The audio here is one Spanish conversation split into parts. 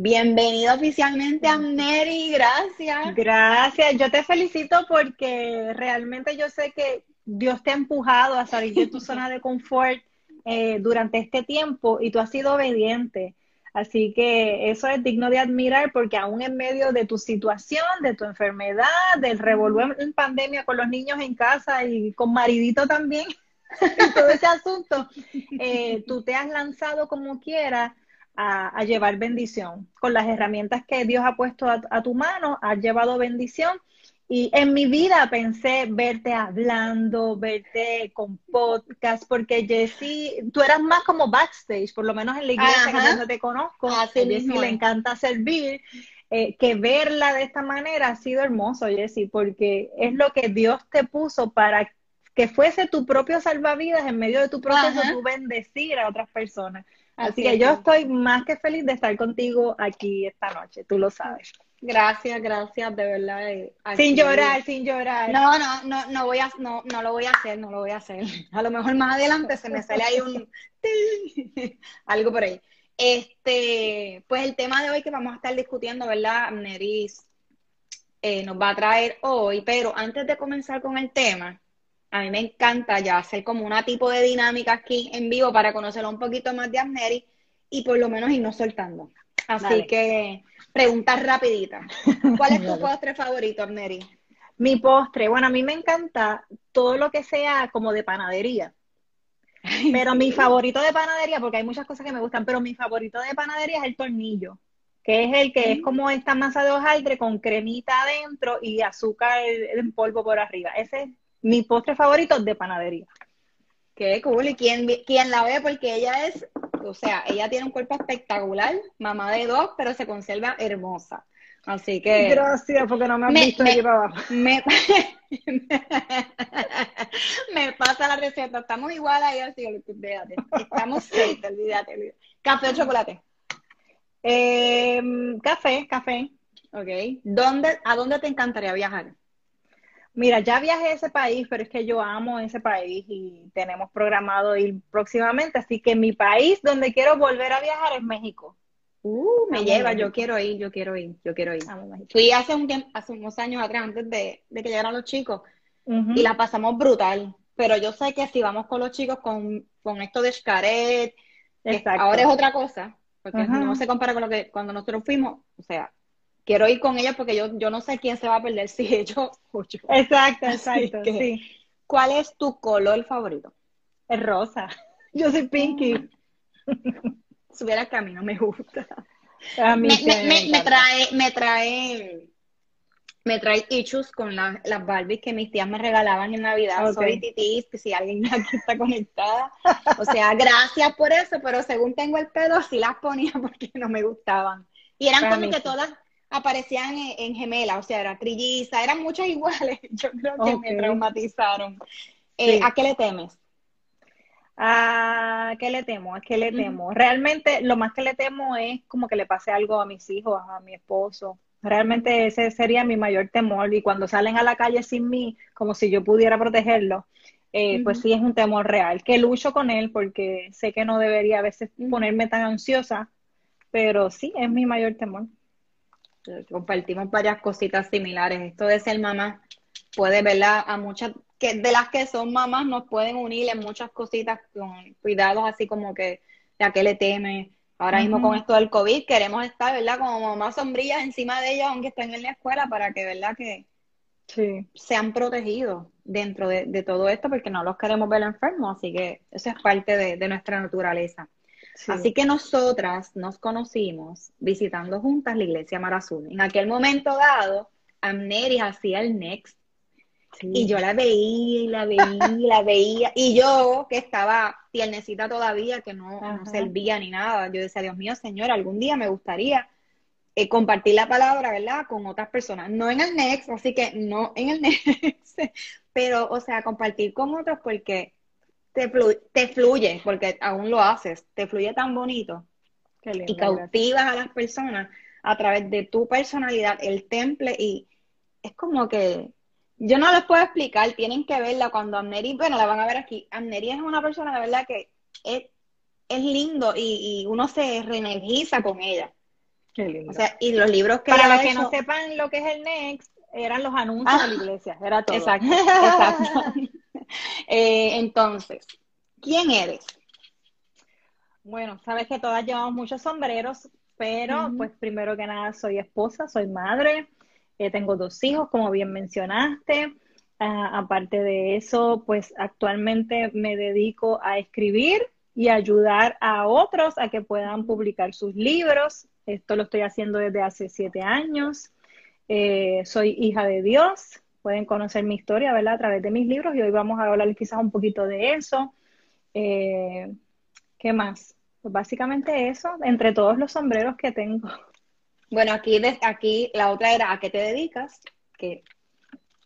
Bienvenido oficialmente a Mary, gracias. Gracias, yo te felicito porque realmente yo sé que Dios te ha empujado a salir de tu zona de confort eh, durante este tiempo y tú has sido obediente. Así que eso es digno de admirar porque aún en medio de tu situación, de tu enfermedad, del revolver en pandemia con los niños en casa y con maridito también, todo ese asunto, eh, tú te has lanzado como quieras a, llevar bendición. Con las herramientas que Dios ha puesto a, tu mano, has llevado bendición. Y en mi vida pensé verte hablando, verte con podcast, porque Jessie, tú eras más como backstage, por lo menos en la iglesia que no te conozco. A Jessie le encanta servir. Eh, que verla de esta manera ha sido hermoso, Jessie, porque es lo que Dios te puso para que fuese tu propio salvavidas en medio de tu proceso, tu bendecir a otras personas. Así, que yo estoy más que feliz de estar contigo aquí esta noche, tú lo sabes. Gracias, gracias, de verdad. Eh, sin llorar, sin llorar. No, no, no, no voy a, no, no lo voy a hacer, no lo voy a hacer. A lo mejor más adelante se me sale ahí un algo por ahí. Este, pues el tema de hoy que vamos a estar discutiendo, ¿verdad? Neris eh, nos va a traer hoy, pero antes de comenzar con el tema, a mí me encanta ya hacer como una tipo de dinámica aquí en vivo para conocerlo un poquito más de Amneri y por lo menos irnos soltando. Así que, preguntas rapiditas. ¿Cuál es tu postre favorito, Amneri? Mi postre, bueno, a mí me encanta todo lo que sea como de panadería. Pero mi favorito de panadería, porque hay muchas cosas que me gustan, pero mi favorito de panadería es el tornillo, que es el que es mm. como esta masa de hojaldre con cremita adentro y azúcar en polvo por arriba. Ese es mi postre favorito de panadería. Qué cool. ¿Y quién, quién la ve? Porque ella es, o sea, ella tiene un cuerpo espectacular, mamá de dos, pero se conserva hermosa. Así que. Gracias, porque no me han visto me, para abajo. Me, pasa la receta. Estamos igual ahí, así olvídate. Estamos safe, olvídate, ¿Café o chocolate? Em, café, café. Ok. ¿Dónde, ¿A dónde te encantaría viajar? Mira, ya viajé a ese país, pero es que yo amo ese país y tenemos programado ir próximamente, así que mi país donde quiero volver a viajar es México. Uh, me lleva, yo quiero ir, yo quiero ir, yo quiero ir. Fui hace un tiempo, hace unos años atrás, antes de, que llegaran los chicos, y la pasamos brutal. Pero yo sé que si vamos con los chicos con, esto de Xcaret, ahora es otra cosa, porque no se compara con lo que cuando nosotros fuimos, o sea, quiero ir con ella porque yo, yo no sé quién se va a perder si ellos o yo. Exacto, exacto. sí. ¿Cuál es tu color favorito? Es rosa. Yo soy Pinky. Subiera el camino, me gusta. A mí me, me, me, trae, me trae, me trae issues con las Barbies que mis tías me regalaban en Navidad. Soy titis, si alguien aquí está conectada. O sea, gracias por eso, pero según tengo el pedo, sí las ponía porque no me gustaban. Y eran como que todas aparecían en, gemelas, o sea, era trilliza, eran muchas iguales. Yo creo que me traumatizaron. Eh, ¿A qué le temes? ¿A qué le temo? ¿A qué le temo? Realmente lo más que le temo es como que le pase algo a mis hijos, a mi esposo. Realmente ese sería mi mayor temor y cuando salen a la calle sin mí, como si yo pudiera protegerlos, eh, pues sí es un temor real, que lucho con él porque sé que no debería a veces ponerme tan ansiosa, pero sí es mi mayor temor. Compartimos varias cositas similares. Esto de ser mamá puede, ¿verdad? A muchas, que de las que son mamás nos pueden unir en muchas cositas con cuidados así como que a qué le teme. Ahora mismo con esto del COVID queremos estar, ¿verdad? Como mamás sombrillas encima de ellos aunque estén en la escuela para que, ¿verdad? Que sean protegidos dentro de, todo esto porque no los queremos ver enfermos, así que eso es parte de, nuestra naturaleza. Así que nosotras nos conocimos visitando juntas la iglesia Marazul. En aquel momento dado, Amneris hacía el Next y yo la veía y la veía y la veía. Y yo, que estaba tiernecita todavía, que no, servía ni nada, yo decía, Dios mío, Señor, algún día me gustaría eh, compartir la palabra, ¿verdad? Con otras personas. No en el Next, así que no en el Next, pero, o sea, compartir con otros porque te, te fluye, porque aún lo haces, te fluye tan bonito y cautivas a las personas a través de tu personalidad, el temple, y es como que yo no les puedo explicar, tienen que verla cuando Amneri, bueno, la van a ver aquí. Amneri es una persona de verdad que es, es lindo y, uno se reenergiza con ella. Qué lindo. O sea, y los libros que Para los que no sepan lo que es el Next, eran los anuncios de la ah, iglesia, era todo. Exacto, exacto. Eh, entonces, ¿quién eres? Bueno, sabes que todas llevamos muchos sombreros, pero pues primero que nada soy esposa, soy madre, eh, tengo dos hijos, como bien mencionaste. Ah, aparte de eso, pues actualmente me dedico a escribir y ayudar a otros a que puedan publicar sus libros. Esto lo estoy haciendo desde hace siete años. Eh, soy hija de Dios. Pueden conocer mi historia, ¿verdad? A través de mis libros y hoy vamos a hablar quizás un poquito de eso. Eh, ¿Qué más? Pues básicamente eso, entre todos los sombreros que tengo. Bueno, aquí, aquí la otra era a qué te dedicas, que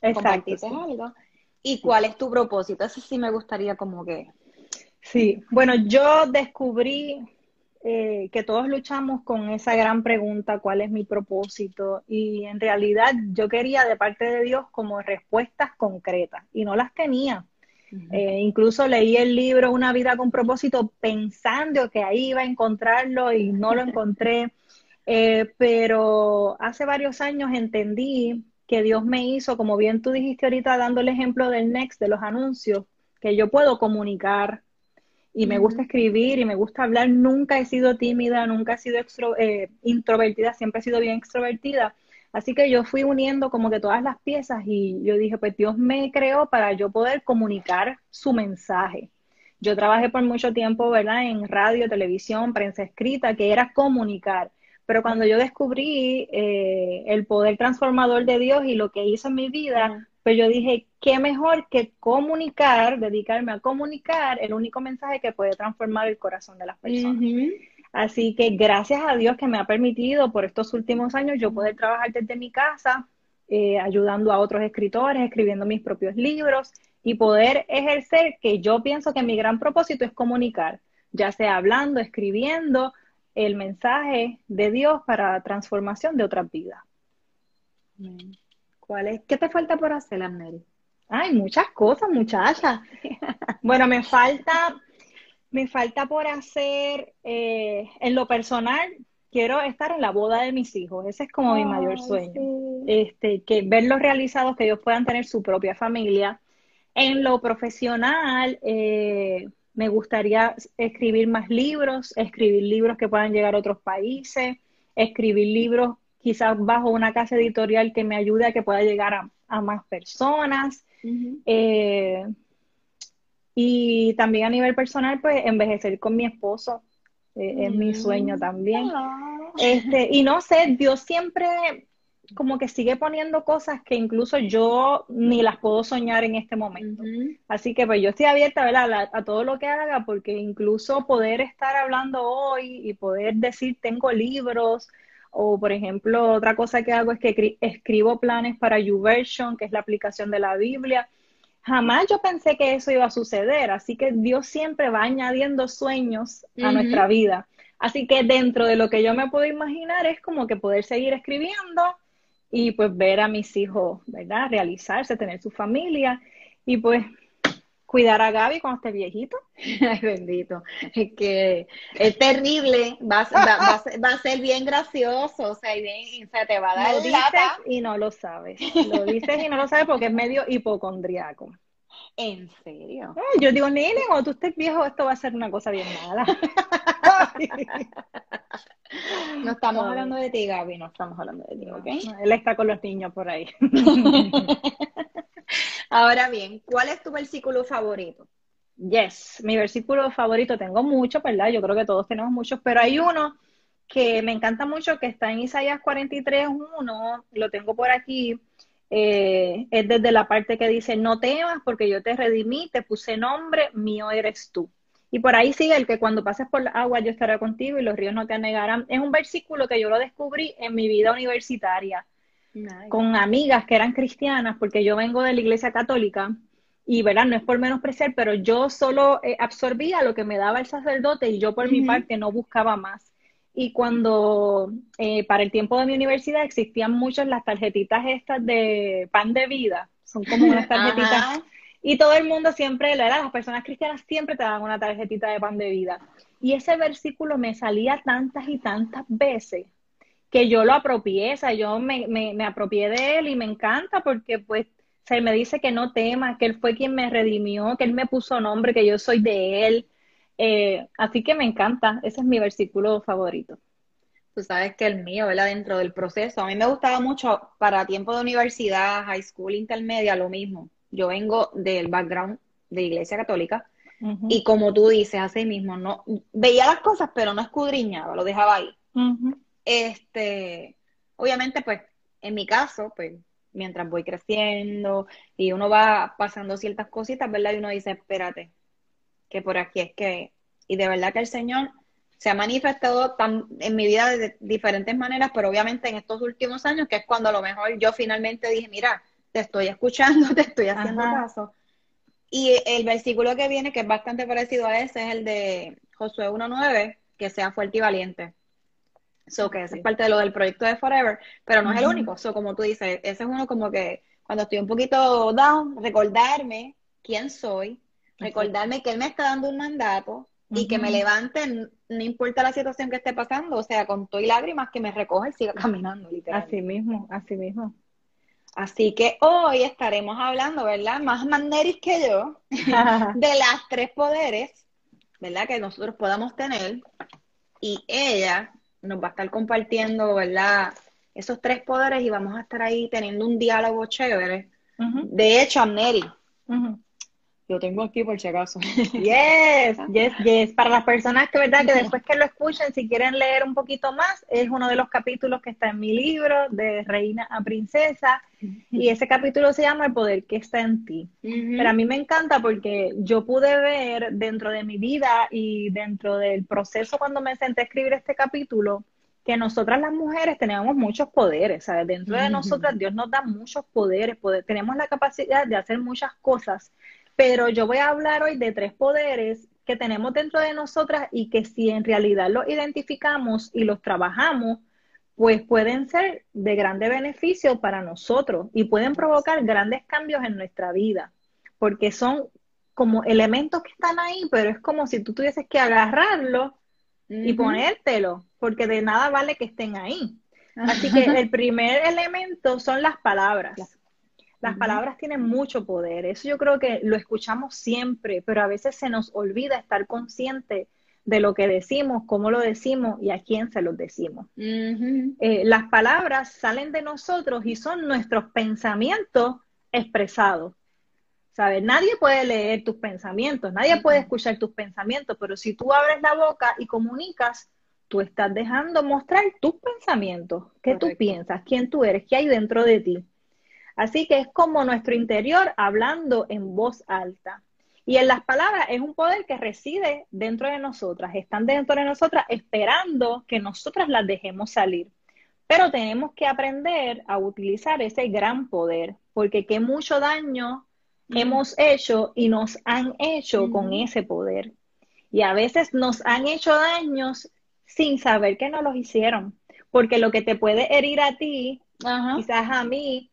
compartiste algo, y cuál es tu propósito. Eso sí me gustaría como que... Sí, bueno, yo descubrí eh, que todos luchamos con esa gran pregunta, ¿cuál es mi propósito? Y en realidad yo quería de parte de Dios como respuestas concretas y no las tenía. Eh, incluso leí el libro Una vida con propósito pensando que ahí iba a encontrarlo y no lo encontré. Eh, pero hace varios años entendí que Dios me hizo, como bien tú dijiste ahorita, dando el ejemplo del Next, de los anuncios, que yo puedo comunicar y me gusta escribir y me gusta hablar. Nunca he sido tímida, nunca he sido eh, introvertida, siempre he sido bien extrovertida. Así que yo fui uniendo como que todas las piezas y yo dije, pues Dios me creó para yo poder comunicar su mensaje. Yo trabajé por mucho tiempo, ¿verdad? En radio, televisión, prensa escrita, que era comunicar. Pero cuando yo descubrí eh, el poder transformador de Dios y lo que hizo en mi vida, pues yo dije, qué mejor que comunicar, dedicarme a comunicar el único mensaje que puede transformar el corazón de las personas. Así que gracias a Dios que me ha permitido por estos últimos años yo poder trabajar desde mi casa, eh, ayudando a otros escritores, escribiendo mis propios libros y poder ejercer que yo pienso que mi gran propósito es comunicar, ya sea hablando, escribiendo, el mensaje de Dios para la transformación de otras vidas. ¿Cuál es? ¿Qué te falta por hacer, Mary? Hay muchas cosas, muchacha. bueno, me falta, me falta por hacer, eh, en lo personal, quiero estar en la boda de mis hijos. Ese es como mi mayor sueño. Este, que verlos realizados, que ellos puedan tener su propia familia. En lo profesional, eh, me gustaría escribir más libros, escribir libros que puedan llegar a otros países, escribir libros quizás bajo una casa editorial que me ayude a que pueda llegar a, más personas. Eh, y también a nivel personal, pues envejecer con mi esposo eh, es mi sueño también. Este, y no sé, Dios siempre como que sigue poniendo cosas que incluso yo ni las puedo soñar en este momento. Así que pues yo estoy abierta ¿verdad? A, todo lo que haga, porque incluso poder estar hablando hoy y poder decir tengo libros, o por ejemplo, otra cosa que hago es que escribo planes para YouVersion, que es la aplicación de la Biblia. Jamás yo pensé que eso iba a suceder, así que Dios siempre va añadiendo sueños a nuestra vida. Así que dentro de lo que yo me puedo imaginar es como que poder seguir escribiendo y pues ver a mis hijos, ¿verdad? Realizarse, tener su familia y pues cuidar a Gaby cuando esté viejito. Ay, bendito. Es que es terrible, va, va, va, a ser bien gracioso, o sea, y bien, se te va a dar lo dices y no lo sabes. Lo dices y no lo sabes porque es medio hipocondriaco. ¿En serio? yo digo, nene, cuando tú estés viejo, esto va a ser una cosa bien mala. no estamos hablando de ti, Gaby, no estamos hablando de ti, ¿ok? él está con los niños por ahí. Ahora bien, ¿cuál es tu versículo favorito? Yes, mi versículo favorito, tengo muchos, ¿verdad? Yo creo que todos tenemos muchos, pero hay uno que me encanta mucho, que está en Isaías 43, 1, lo tengo por aquí, eh, es desde la parte que dice, no temas porque yo te redimí, te puse nombre, mío eres tú. Y por ahí sigue el que cuando pases por la agua yo estaré contigo y los ríos no te anegarán. Es un versículo que yo lo descubrí en mi vida universitaria con amigas que eran cristianas, porque yo vengo de la iglesia católica y, ¿verdad? No es por menospreciar, pero yo solo eh, absorbía lo que me daba el sacerdote y yo por mi parte no buscaba más. Y cuando eh, para el tiempo de mi universidad existían muchas las tarjetitas estas de pan de vida, son como unas tarjetitas. y todo el mundo siempre, las personas cristianas siempre te dan una tarjetita de pan de vida. Y ese versículo me salía tantas y tantas veces que yo lo apropié, o sea, yo me, me, me apropié de él y me encanta porque pues se me dice que no tema, que él fue quien me redimió, que él me puso nombre, que yo soy de él, eh, así que me encanta, ese es mi versículo favorito. Tú sabes que el mío, ¿verdad? Dentro del proceso, a mí me gustaba mucho para tiempo de universidad, high school, intermedia, lo mismo. Yo vengo del background de Iglesia Católica y como tú dices, así mismo, no veía las cosas, pero no escudriñaba, lo dejaba ahí. Este, obviamente, pues, en mi caso, pues, mientras voy creciendo y uno va pasando ciertas cositas, ¿verdad? Y uno dice, espérate, que por aquí es que, y de verdad que el Señor se ha manifestado tan, en mi vida de diferentes maneras, pero obviamente en estos últimos años, que es cuando a lo mejor yo finalmente dije, mira, te estoy escuchando, te estoy haciendo caso. Y el versículo que viene, que es bastante parecido a ese, es el de Josué 1.9, que sea fuerte y valiente. So, que es parte de lo del proyecto de Forever, pero no es el único. So, como tú dices, ese es uno como que cuando estoy un poquito down, recordarme quién soy, recordarme que Él me está dando un mandato y que me levante, no importa la situación que esté pasando, o sea, con todo y lágrimas, que me recoja y siga caminando, literalmente. Así mismo, así mismo. Así que hoy estaremos hablando, ¿verdad? Más maneris que yo, de las tres poderes, ¿verdad? Que nosotros podamos tener. Y ella nos va a estar compartiendo, ¿verdad? Esos tres poderes y vamos a estar ahí teniendo un diálogo chévere. De hecho, Amneri, lo tengo aquí por si acaso. Yes, yes, yes. Para las personas que, ¿verdad? Que después que lo escuchen, si quieren leer un poquito más, es uno de los capítulos que está en mi libro, de Reina a Princesa. Y ese capítulo se llama El poder que está en ti. Pero a mí me encanta porque yo pude ver dentro de mi vida y dentro del proceso cuando me senté a escribir este capítulo, que nosotras las mujeres tenemos muchos poderes, ¿sabes? Dentro de nosotras Dios nos da muchos poderes, poder, tenemos la capacidad de hacer muchas cosas pero yo voy a hablar hoy de tres poderes que tenemos dentro de nosotras y que si en realidad los identificamos y los trabajamos, pues pueden ser de grande beneficio para nosotros y pueden provocar grandes cambios en nuestra vida, porque son como elementos que están ahí, pero es como si tú tuvieses que agarrarlo y ponértelo, porque de nada vale que estén ahí. Así que el primer elemento son las palabras. Las palabras tienen mucho poder, eso yo creo que lo escuchamos siempre, pero a veces se nos olvida estar consciente de lo que decimos, cómo lo decimos y a quién se lo decimos. Eh, las palabras salen de nosotros y son nuestros pensamientos expresados. ¿Sabes? Nadie puede leer tus pensamientos, nadie puede escuchar tus pensamientos, pero si tú abres la boca y comunicas, tú estás dejando mostrar tus pensamientos, qué tú piensas, quién tú eres, qué hay dentro de ti. Así que es como nuestro interior hablando en voz alta. Y en las palabras es un poder que reside dentro de nosotras, están dentro de nosotras esperando que nosotras las dejemos salir. Pero tenemos que aprender a utilizar ese gran poder, porque qué mucho daño hemos hecho y nos han hecho con ese poder. Y a veces nos han hecho daños sin saber que no los hicieron. Porque lo que te puede herir a ti, quizás a mí, mm,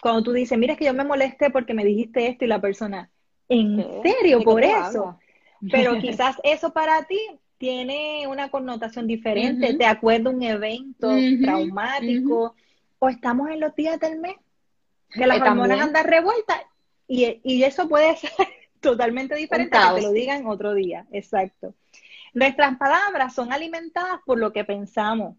cuando tú dices, mira, es que yo me molesté porque me dijiste esto y la persona, ¿en serio por eso? Pero quizás eso para ti tiene una connotación diferente, te acuerda un evento traumático, o estamos en los días del mes, que las hormonas andan revueltas, y, y, eso puede ser totalmente diferente a que te lo digan otro día, exacto. Nuestras palabras son alimentadas por lo que pensamos,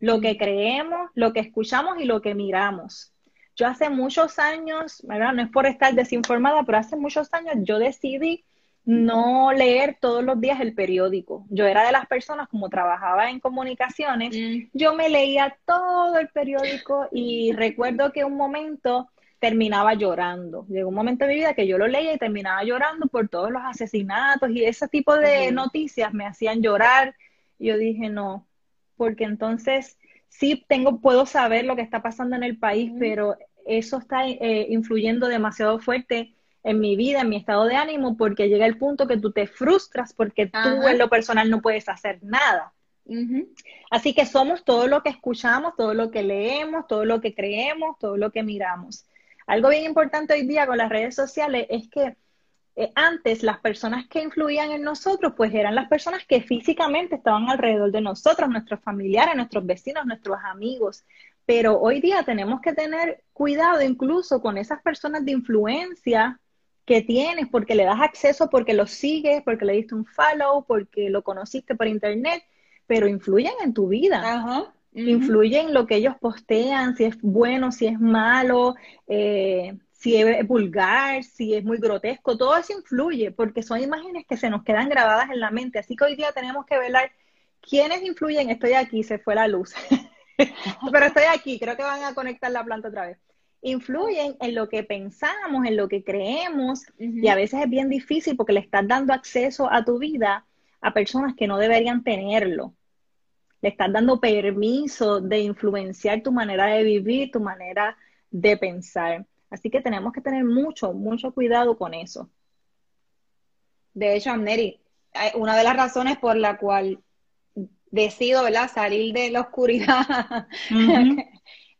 lo que creemos, lo que escuchamos y lo que miramos. Yo hace muchos años, ¿verdad? no es por estar desinformada, pero hace muchos años yo decidí no leer todos los días el periódico. Yo era de las personas, como trabajaba en comunicaciones, mm. yo me leía todo el periódico y recuerdo que un momento terminaba llorando. Llegó un momento de mi vida que yo lo leía y terminaba llorando por todos los asesinatos y ese tipo de noticias me hacían llorar. Yo dije, no, porque entonces sí tengo, puedo saber lo que está pasando en el país, pero eso está eh, influyendo demasiado fuerte en mi vida, en mi estado de ánimo, porque llega el punto que tú te frustras porque tú en lo personal no puedes hacer nada. Así que somos todo lo que escuchamos, todo lo que leemos, todo lo que creemos, todo lo que miramos. Algo bien importante hoy día con las redes sociales es que eh, antes las personas que influían en nosotros, pues eran las personas que físicamente estaban alrededor de nosotros, nuestros familiares, nuestros vecinos, nuestros amigos. Pero hoy día tenemos que tener cuidado incluso con esas personas de influencia que tienes porque le das acceso, porque lo sigues, porque le diste un follow, porque lo conociste por internet, pero influyen en tu vida. Influyen en lo que ellos postean, si es bueno, si es malo, eh, si es vulgar, si es muy grotesco, todo eso influye porque son imágenes que se nos quedan grabadas en la mente. Así que hoy día tenemos que velar quiénes influyen. Estoy aquí, se fue la luz. pero estoy aquí, creo que van a conectar la planta otra vez. Influyen en lo que pensamos, en lo que creemos, y a veces es bien difícil porque le estás dando acceso a tu vida a personas que no deberían tenerlo. Le estás dando permiso de influenciar tu manera de vivir, tu manera de pensar. Así que tenemos que tener mucho, mucho cuidado con eso. De hecho, Amneri, una de las razones por la cual decido, ¿verdad?, salir de la oscuridad,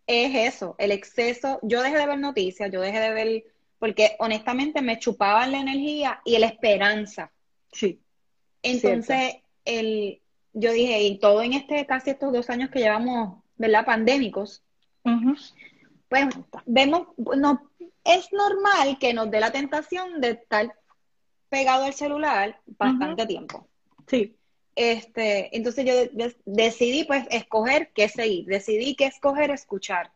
es eso, el exceso. Yo dejé de ver noticias, yo dejé de ver, porque honestamente me chupaban la energía y la esperanza. Sí. Entonces, el, yo dije, y todo en este, casi estos dos años que llevamos, ¿verdad?, pandémicos, pues vemos, no, es normal que nos dé la tentación de estar pegado al celular bastante tiempo. Sí. Este, entonces yo decidí pues escoger qué seguir, decidí qué escoger escuchar,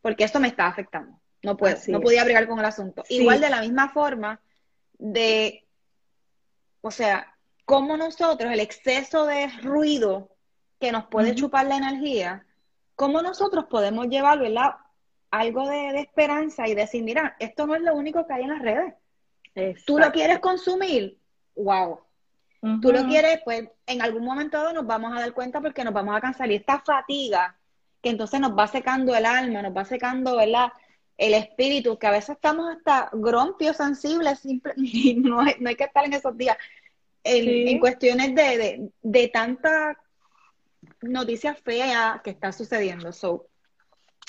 porque esto me está afectando. No puedo, no podía bregar con el asunto. Igual de la misma forma de, o sea, como nosotros, el exceso de ruido que nos puede chupar la energía, cómo nosotros podemos llevar, ¿verdad? Algo de, esperanza y decir, mira, esto no es lo único que hay en las redes. Tú lo quieres consumir, wow, Tú lo quieres, pues en algún momento nos vamos a dar cuenta porque nos vamos a cansar y esta fatiga que entonces nos va secando el alma, nos va secando, ¿verdad? El espíritu, que a veces estamos hasta grompios, sensibles, simple, y no, hay, no hay que estar en esos días. En, cuestiones de, de, tanta noticia fea que está sucediendo. So,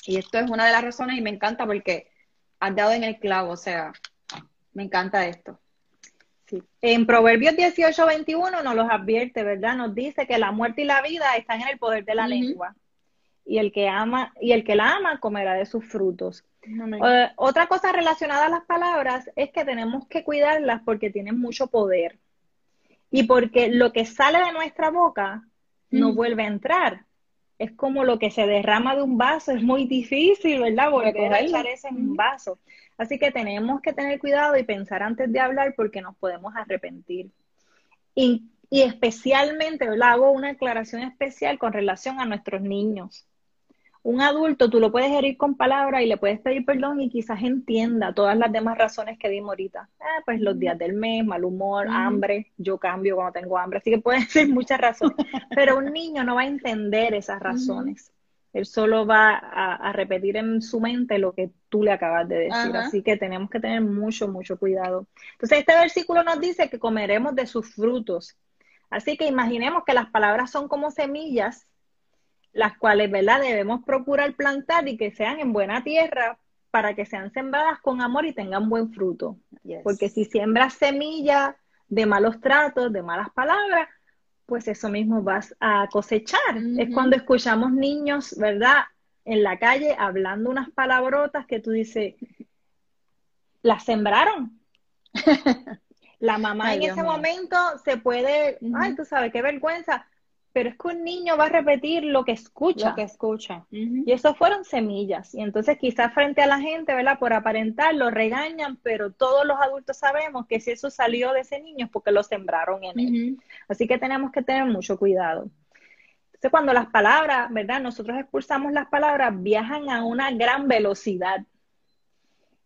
y esto es una de las razones y me encanta porque has dado en el clavo, o sea, me encanta esto. En Proverbios 18, 21 nos los advierte, ¿verdad? Nos dice que la muerte y la vida están en el poder de la lengua. Y el que ama, y el que la ama comerá de sus frutos. Eh, otra cosa relacionada a las palabras es que tenemos que cuidarlas porque tienen mucho poder. Y porque lo que sale de nuestra boca no vuelve a entrar. Es como lo que se derrama de un vaso, es muy difícil, ¿verdad? Volver a echar en un vaso. Así que tenemos que tener cuidado y pensar antes de hablar porque nos podemos arrepentir. Y Y especialmente, hago una aclaración especial con relación a nuestros niños. Un adulto tú lo puedes herir con palabras y le puedes pedir perdón y quizás entienda todas las demás razones que dimos ahorita. Ah, pues los días del mes, mal humor, hambre, yo cambio cuando tengo hambre, así que pueden ser muchas razones. Pero un niño no va a entender esas razones. Él solo va a, repetir en su mente lo que tú le acabas de decir. Así que tenemos que tener mucho, mucho cuidado. Entonces, este versículo nos dice que comeremos de sus frutos. Así que imaginemos que las palabras son como semillas las cuales, ¿verdad? Debemos procurar plantar y que sean en buena tierra para que sean sembradas con amor y tengan buen fruto. Porque si siembras semillas de malos tratos, de malas palabras, pues eso mismo vas a cosechar. Es cuando escuchamos niños, ¿verdad? En la calle hablando unas palabrotas que tú dices, las sembraron. la mamá en ese momento se puede, ay, tú sabes, qué vergüenza, pero es que un niño va a repetir lo que escucha. Lo que escucha. Y eso fueron semillas. Y entonces quizás frente a la gente, ¿verdad? Por aparentar, lo regañan, pero todos los adultos sabemos que si eso salió de ese niño es porque lo sembraron en él. Así que tenemos que tener mucho cuidado. Entonces cuando las palabras, ¿verdad? Nosotros expulsamos las palabras, viajan a una gran velocidad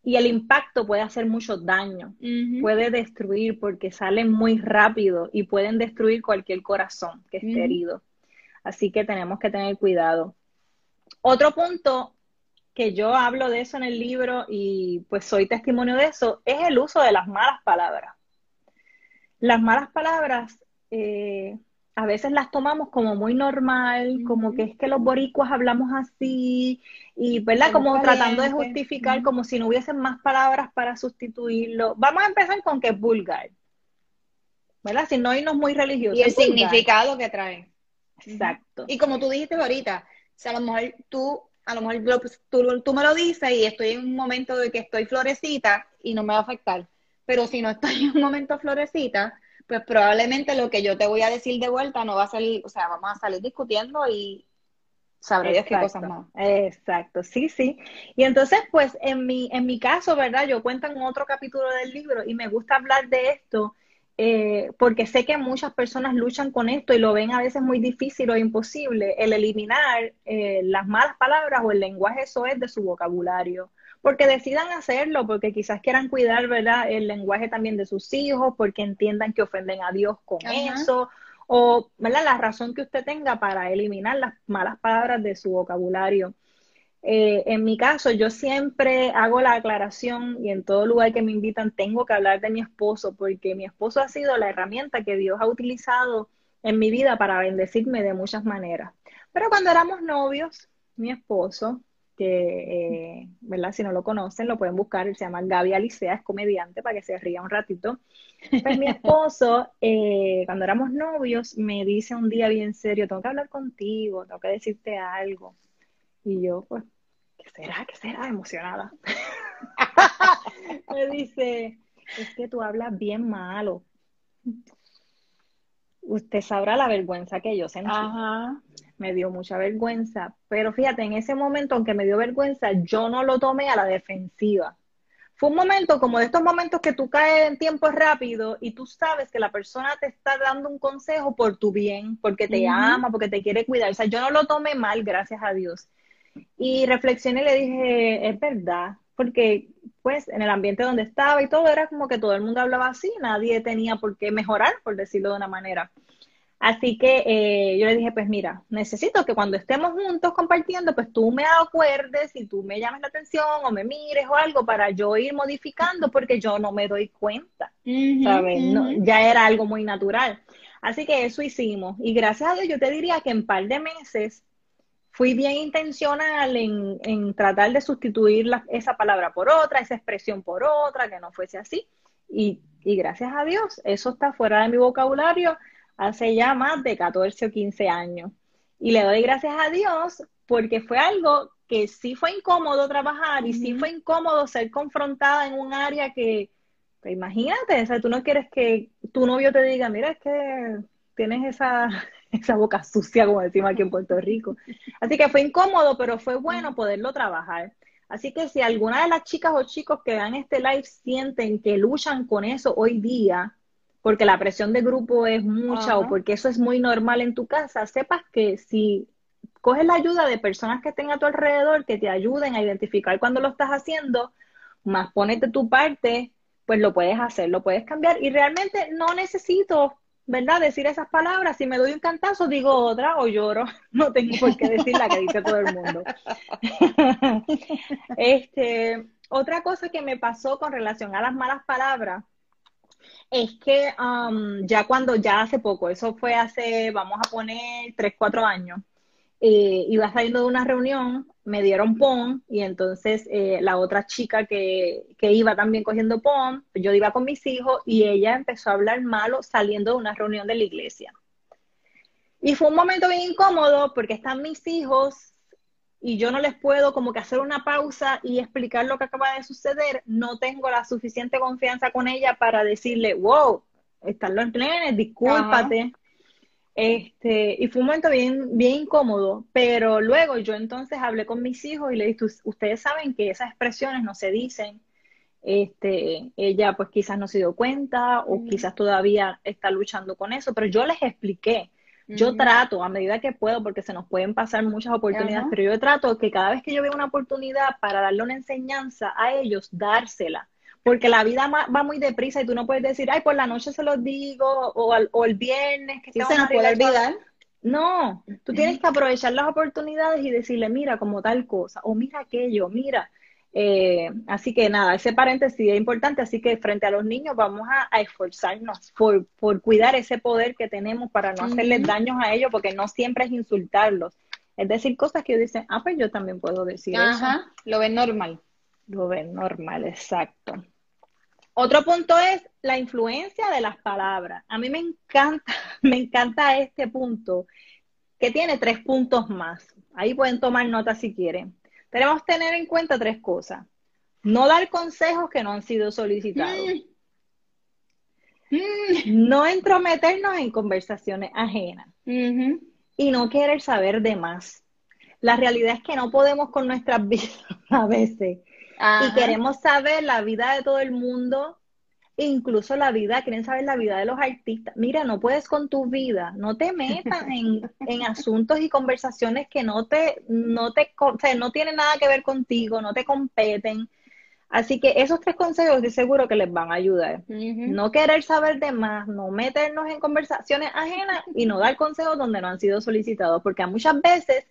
y el impacto puede hacer mucho daño, puede destruir porque salen muy rápido y pueden destruir cualquier corazón que esté herido. Así que tenemos que tener cuidado. Otro punto que yo hablo de eso en el libro y pues soy testimonio de eso es el uso de las malas palabras. Las malas palabras eh, a veces las tomamos como muy normal, como que es que los boricuas hablamos así, y ¿verdad? Como tratando de justificar como si no hubiesen más palabras para sustituirlo. Vamos a empezar con que es vulgar, ¿verdad? Si no irnos muy religiosos. Y el significado que trae. Exacto. Y como tú dijiste ahorita, o sea, a lo mejor tú, a lo mejor tú, tú me lo dices y estoy en un momento de que estoy florecita y no me va a afectar. Pero si no estoy en un momento florecita, pues probablemente lo que yo te voy a decir de vuelta no va a salir, o sea, vamos a salir discutiendo y sabré Dios qué cosas más. Exacto, sí, sí. Y entonces, pues en mi, en mi caso, ¿verdad? Yo cuento en otro capítulo del libro y me gusta hablar de esto eh, porque sé que muchas personas luchan con esto y lo ven a veces muy difícil o imposible, el eliminar eh, las malas palabras o el lenguaje eso es de su vocabulario porque decidan hacerlo, porque quizás quieran cuidar, ¿verdad? El lenguaje también de sus hijos, porque entiendan que ofenden a Dios con eso, o, ¿verdad? La razón que usted tenga para eliminar las malas palabras de su vocabulario. Eh, en mi caso, yo siempre hago la aclaración y en todo lugar que me invitan tengo que hablar de mi esposo, porque mi esposo ha sido la herramienta que Dios ha utilizado en mi vida para bendecirme de muchas maneras. Pero cuando éramos novios, mi esposo, que, eh, ¿verdad? Si no lo conocen, lo pueden buscar, se llama Gaby Alicea, es comediante, para que se ría un ratito. Pues mi esposo, eh, cuando éramos novios, me dice un día bien serio, tengo que hablar contigo, tengo que decirte algo. Y yo, pues, ¿qué será? ¿Qué será? Emocionada. me dice, es que tú hablas bien malo. Usted sabrá la vergüenza que yo sentí. Ajá me dio mucha vergüenza, pero fíjate, en ese momento, aunque me dio vergüenza, yo no lo tomé a la defensiva. Fue un momento como de estos momentos que tú caes en tiempo rápido y tú sabes que la persona te está dando un consejo por tu bien, porque te ama, porque te quiere cuidar. O sea, yo no lo tomé mal, gracias a Dios. Y reflexioné y le dije, es verdad, porque pues en el ambiente donde estaba y todo era como que todo el mundo hablaba así, nadie tenía por qué mejorar, por decirlo de una manera. Así que eh, yo le dije, pues mira, necesito que cuando estemos juntos compartiendo, pues tú me acuerdes y tú me llames la atención o me mires o algo para yo ir modificando porque yo no me doy cuenta, ¿sabes? ya era algo muy natural. Así que eso hicimos. Y gracias a Dios yo te diría que en un par de meses fui bien intencional en, en tratar de sustituir esa palabra por otra, esa expresión por otra, que no fuese así. Y, y gracias a Dios, eso está fuera de mi vocabulario hace ya más de 14 o 15 años. Y le doy gracias a Dios porque fue algo que sí fue incómodo trabajar y sí fue incómodo ser confrontada en un área que, pues, imagínate, o sea, tú no quieres que tu novio te diga, mira, es que tienes esa, esa boca sucia, como decimos aquí en Puerto Rico. Así que fue incómodo, pero fue bueno poderlo trabajar. Así que si alguna de las chicas o chicos que dan este live sienten que luchan con eso hoy día, porque la presión de grupo es mucha o porque eso es muy normal en tu casa, sepas que si coges la ayuda de personas que estén a tu alrededor, que te ayuden a identificar cuando lo estás haciendo, más ponete tu parte, pues lo puedes hacer, lo puedes cambiar. Y realmente no necesito, ¿verdad?, decir esas palabras. Si me doy un cantazo, digo otra o lloro. No tengo por qué decir la que dice todo el mundo. este, otra cosa que me pasó con relación a las malas palabras es que ya cuando, ya hace poco, eso fue hace, vamos a poner, tres, cuatro años, eh, iba saliendo de una reunión, me dieron PON y entonces eh, la otra chica que, que, iba también cogiendo PON, yo iba con mis hijos y ella empezó a hablar malo saliendo de una reunión de la iglesia. Y fue un momento bien incómodo porque están mis hijos y yo no les puedo como que hacer una pausa y explicar lo que acaba de suceder, no tengo la suficiente confianza con ella para decirle, wow, están los nenes, discúlpate. Este, y fue un momento bien, bien incómodo, pero luego yo entonces hablé con mis hijos y le dije, ustedes saben que esas expresiones no se dicen, este, ella pues quizás no se dio cuenta o quizás todavía está luchando con eso, pero yo les expliqué, yo trato a medida que puedo, porque se nos pueden pasar muchas oportunidades, pero yo trato que cada vez que yo veo una oportunidad para darle una enseñanza a ellos, dársela. Porque la vida va muy deprisa y tú no puedes decir, ay, por la noche se los digo, o, el viernes que se nos puede olvidar. No, tú tienes que aprovechar las oportunidades y decirle, mira, como tal cosa, o mira aquello, mira, eh, así que nada, ese paréntesis es importante, así que frente a los niños vamos a, esforzarnos por, cuidar ese poder que tenemos para no hacerles daños a ellos, porque no siempre es insultarlos. Es decir, cosas que dicen, ah, pues yo también puedo decir Ajá, lo ven normal. Lo ven normal, exacto. Otro punto es la influencia de las palabras. A mí me encanta, me encanta este punto, que tiene tres puntos más. Ahí pueden tomar nota si quieren. Tenemos que tener en cuenta tres cosas. No dar consejos que no han sido solicitados. Mm. Mm. No entrometernos en conversaciones ajenas. Y no querer saber de más. La realidad es que no podemos con nuestras vidas a veces. Y queremos saber la vida de todo el mundo incluso la vida, quieren saber la vida de los artistas. Mira, no puedes con tu vida, no te metas en, en, asuntos y conversaciones que no te, no te, o sea, no tienen nada que ver contigo, no te competen. Así que esos tres consejos de seguro que les van a ayudar. No querer saber de más, no meternos en conversaciones ajenas y no dar consejos donde no han sido solicitados, porque muchas veces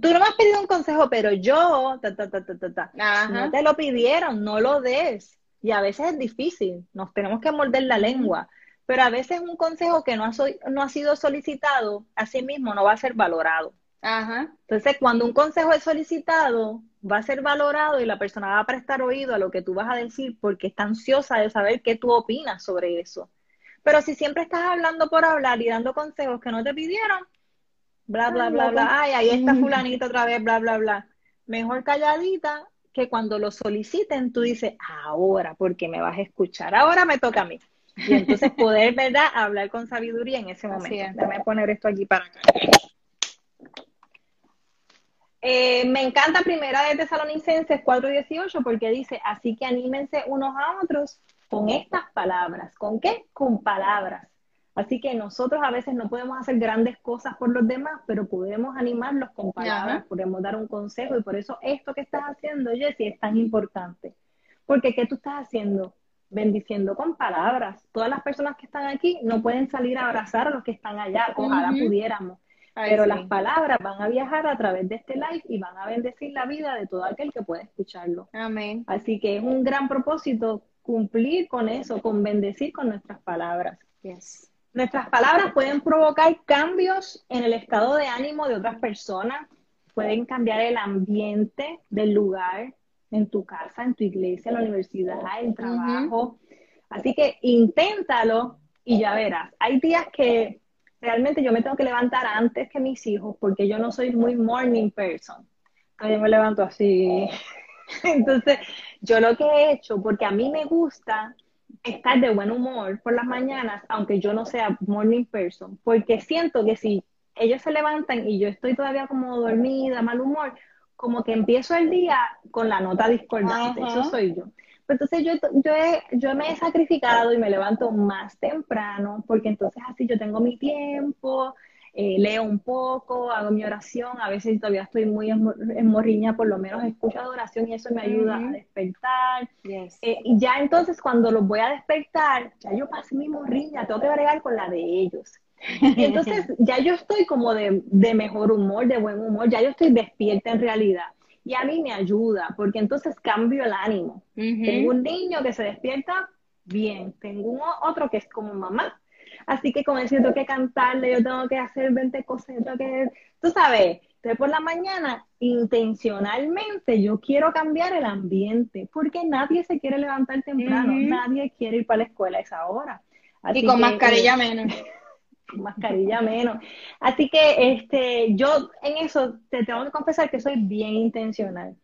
tú no me has pedido un consejo, pero yo, ta, ta, ta, no te lo pidieron, no lo des. Y a veces es difícil, nos tenemos que morder la lengua, pero a veces un consejo que no ha, no ha sido solicitado, así mismo no va a ser valorado. Ajá. Entonces, cuando un consejo es solicitado, va a ser valorado y la persona va a prestar oído a lo que tú vas a decir porque está ansiosa de saber qué tú opinas sobre eso. Pero si siempre estás hablando por hablar y dando consejos que no te pidieron, bla, bla, bla, bla, ay, ahí está fulanito otra vez, bla, bla, bla. Mejor calladita que cuando lo soliciten tú dices, ahora, porque me vas a escuchar, ahora me toca a mí. Y entonces poder, ¿verdad?, hablar con sabiduría en ese momento. Déjame poner esto aquí para acá. Eh, me encanta Primera de Tesalonicenses 4.18 porque dice, así que anímense unos a otros con estas palabras. ¿Con qué? Con palabras. Así que nosotros a veces no podemos hacer grandes cosas por los demás, pero podemos animarlos con palabras, podemos dar un consejo y por eso esto que estás haciendo, Jessie, es tan importante. Porque ¿qué tú estás haciendo? Bendiciendo con palabras. Todas las personas que están aquí no pueden salir a abrazar a los que están allá, ojalá pudiéramos. pero las palabras van a viajar a través de este live y van a bendecir la vida de todo aquel que pueda escucharlo. Amén. Así que es un gran propósito cumplir con eso, con bendecir con nuestras palabras. Yes. Nuestras palabras pueden provocar cambios en el estado de ánimo de otras personas, pueden cambiar el ambiente del lugar, en tu casa, en tu iglesia, en la universidad, en el trabajo. Así que inténtalo y ya verás. Hay días que realmente yo me tengo que levantar antes que mis hijos porque yo no soy muy morning person. Yo me levanto así. Entonces, yo lo que he hecho, porque a mí me gusta estar de buen humor por las mañanas, aunque yo no sea morning person, porque siento que si ellos se levantan y yo estoy todavía como dormida, mal humor, como que empiezo el día con la nota discordante, eso soy yo. Pues entonces yo, yo, yo me he sacrificado y me levanto más temprano, porque entonces así yo tengo mi tiempo, eh, leo un poco, hago mi oración, a veces todavía estoy muy en morriña, por lo menos escucho adoración y eso me ayuda a despertar. Eh, y ya entonces cuando los voy a despertar, ya yo pasé mi morriña, tengo que agregar con la de ellos. Y entonces ya yo estoy como de, de, mejor humor, de buen humor, ya yo estoy despierta en realidad. Y a mí me ayuda, porque entonces cambio el ánimo. Tengo un niño que se despierta bien, tengo un, otro que es como mamá, Así que como decir, tengo que cantarle, yo tengo que hacer 20 cosas, yo tengo que, tú sabes, entonces por la mañana, intencionalmente, yo quiero cambiar el ambiente, porque nadie se quiere levantar temprano, nadie quiere ir para la escuela a esa hora. y con mascarilla eh, menos. Con mascarilla menos. Así que este, yo en eso te tengo que confesar que soy bien intencional.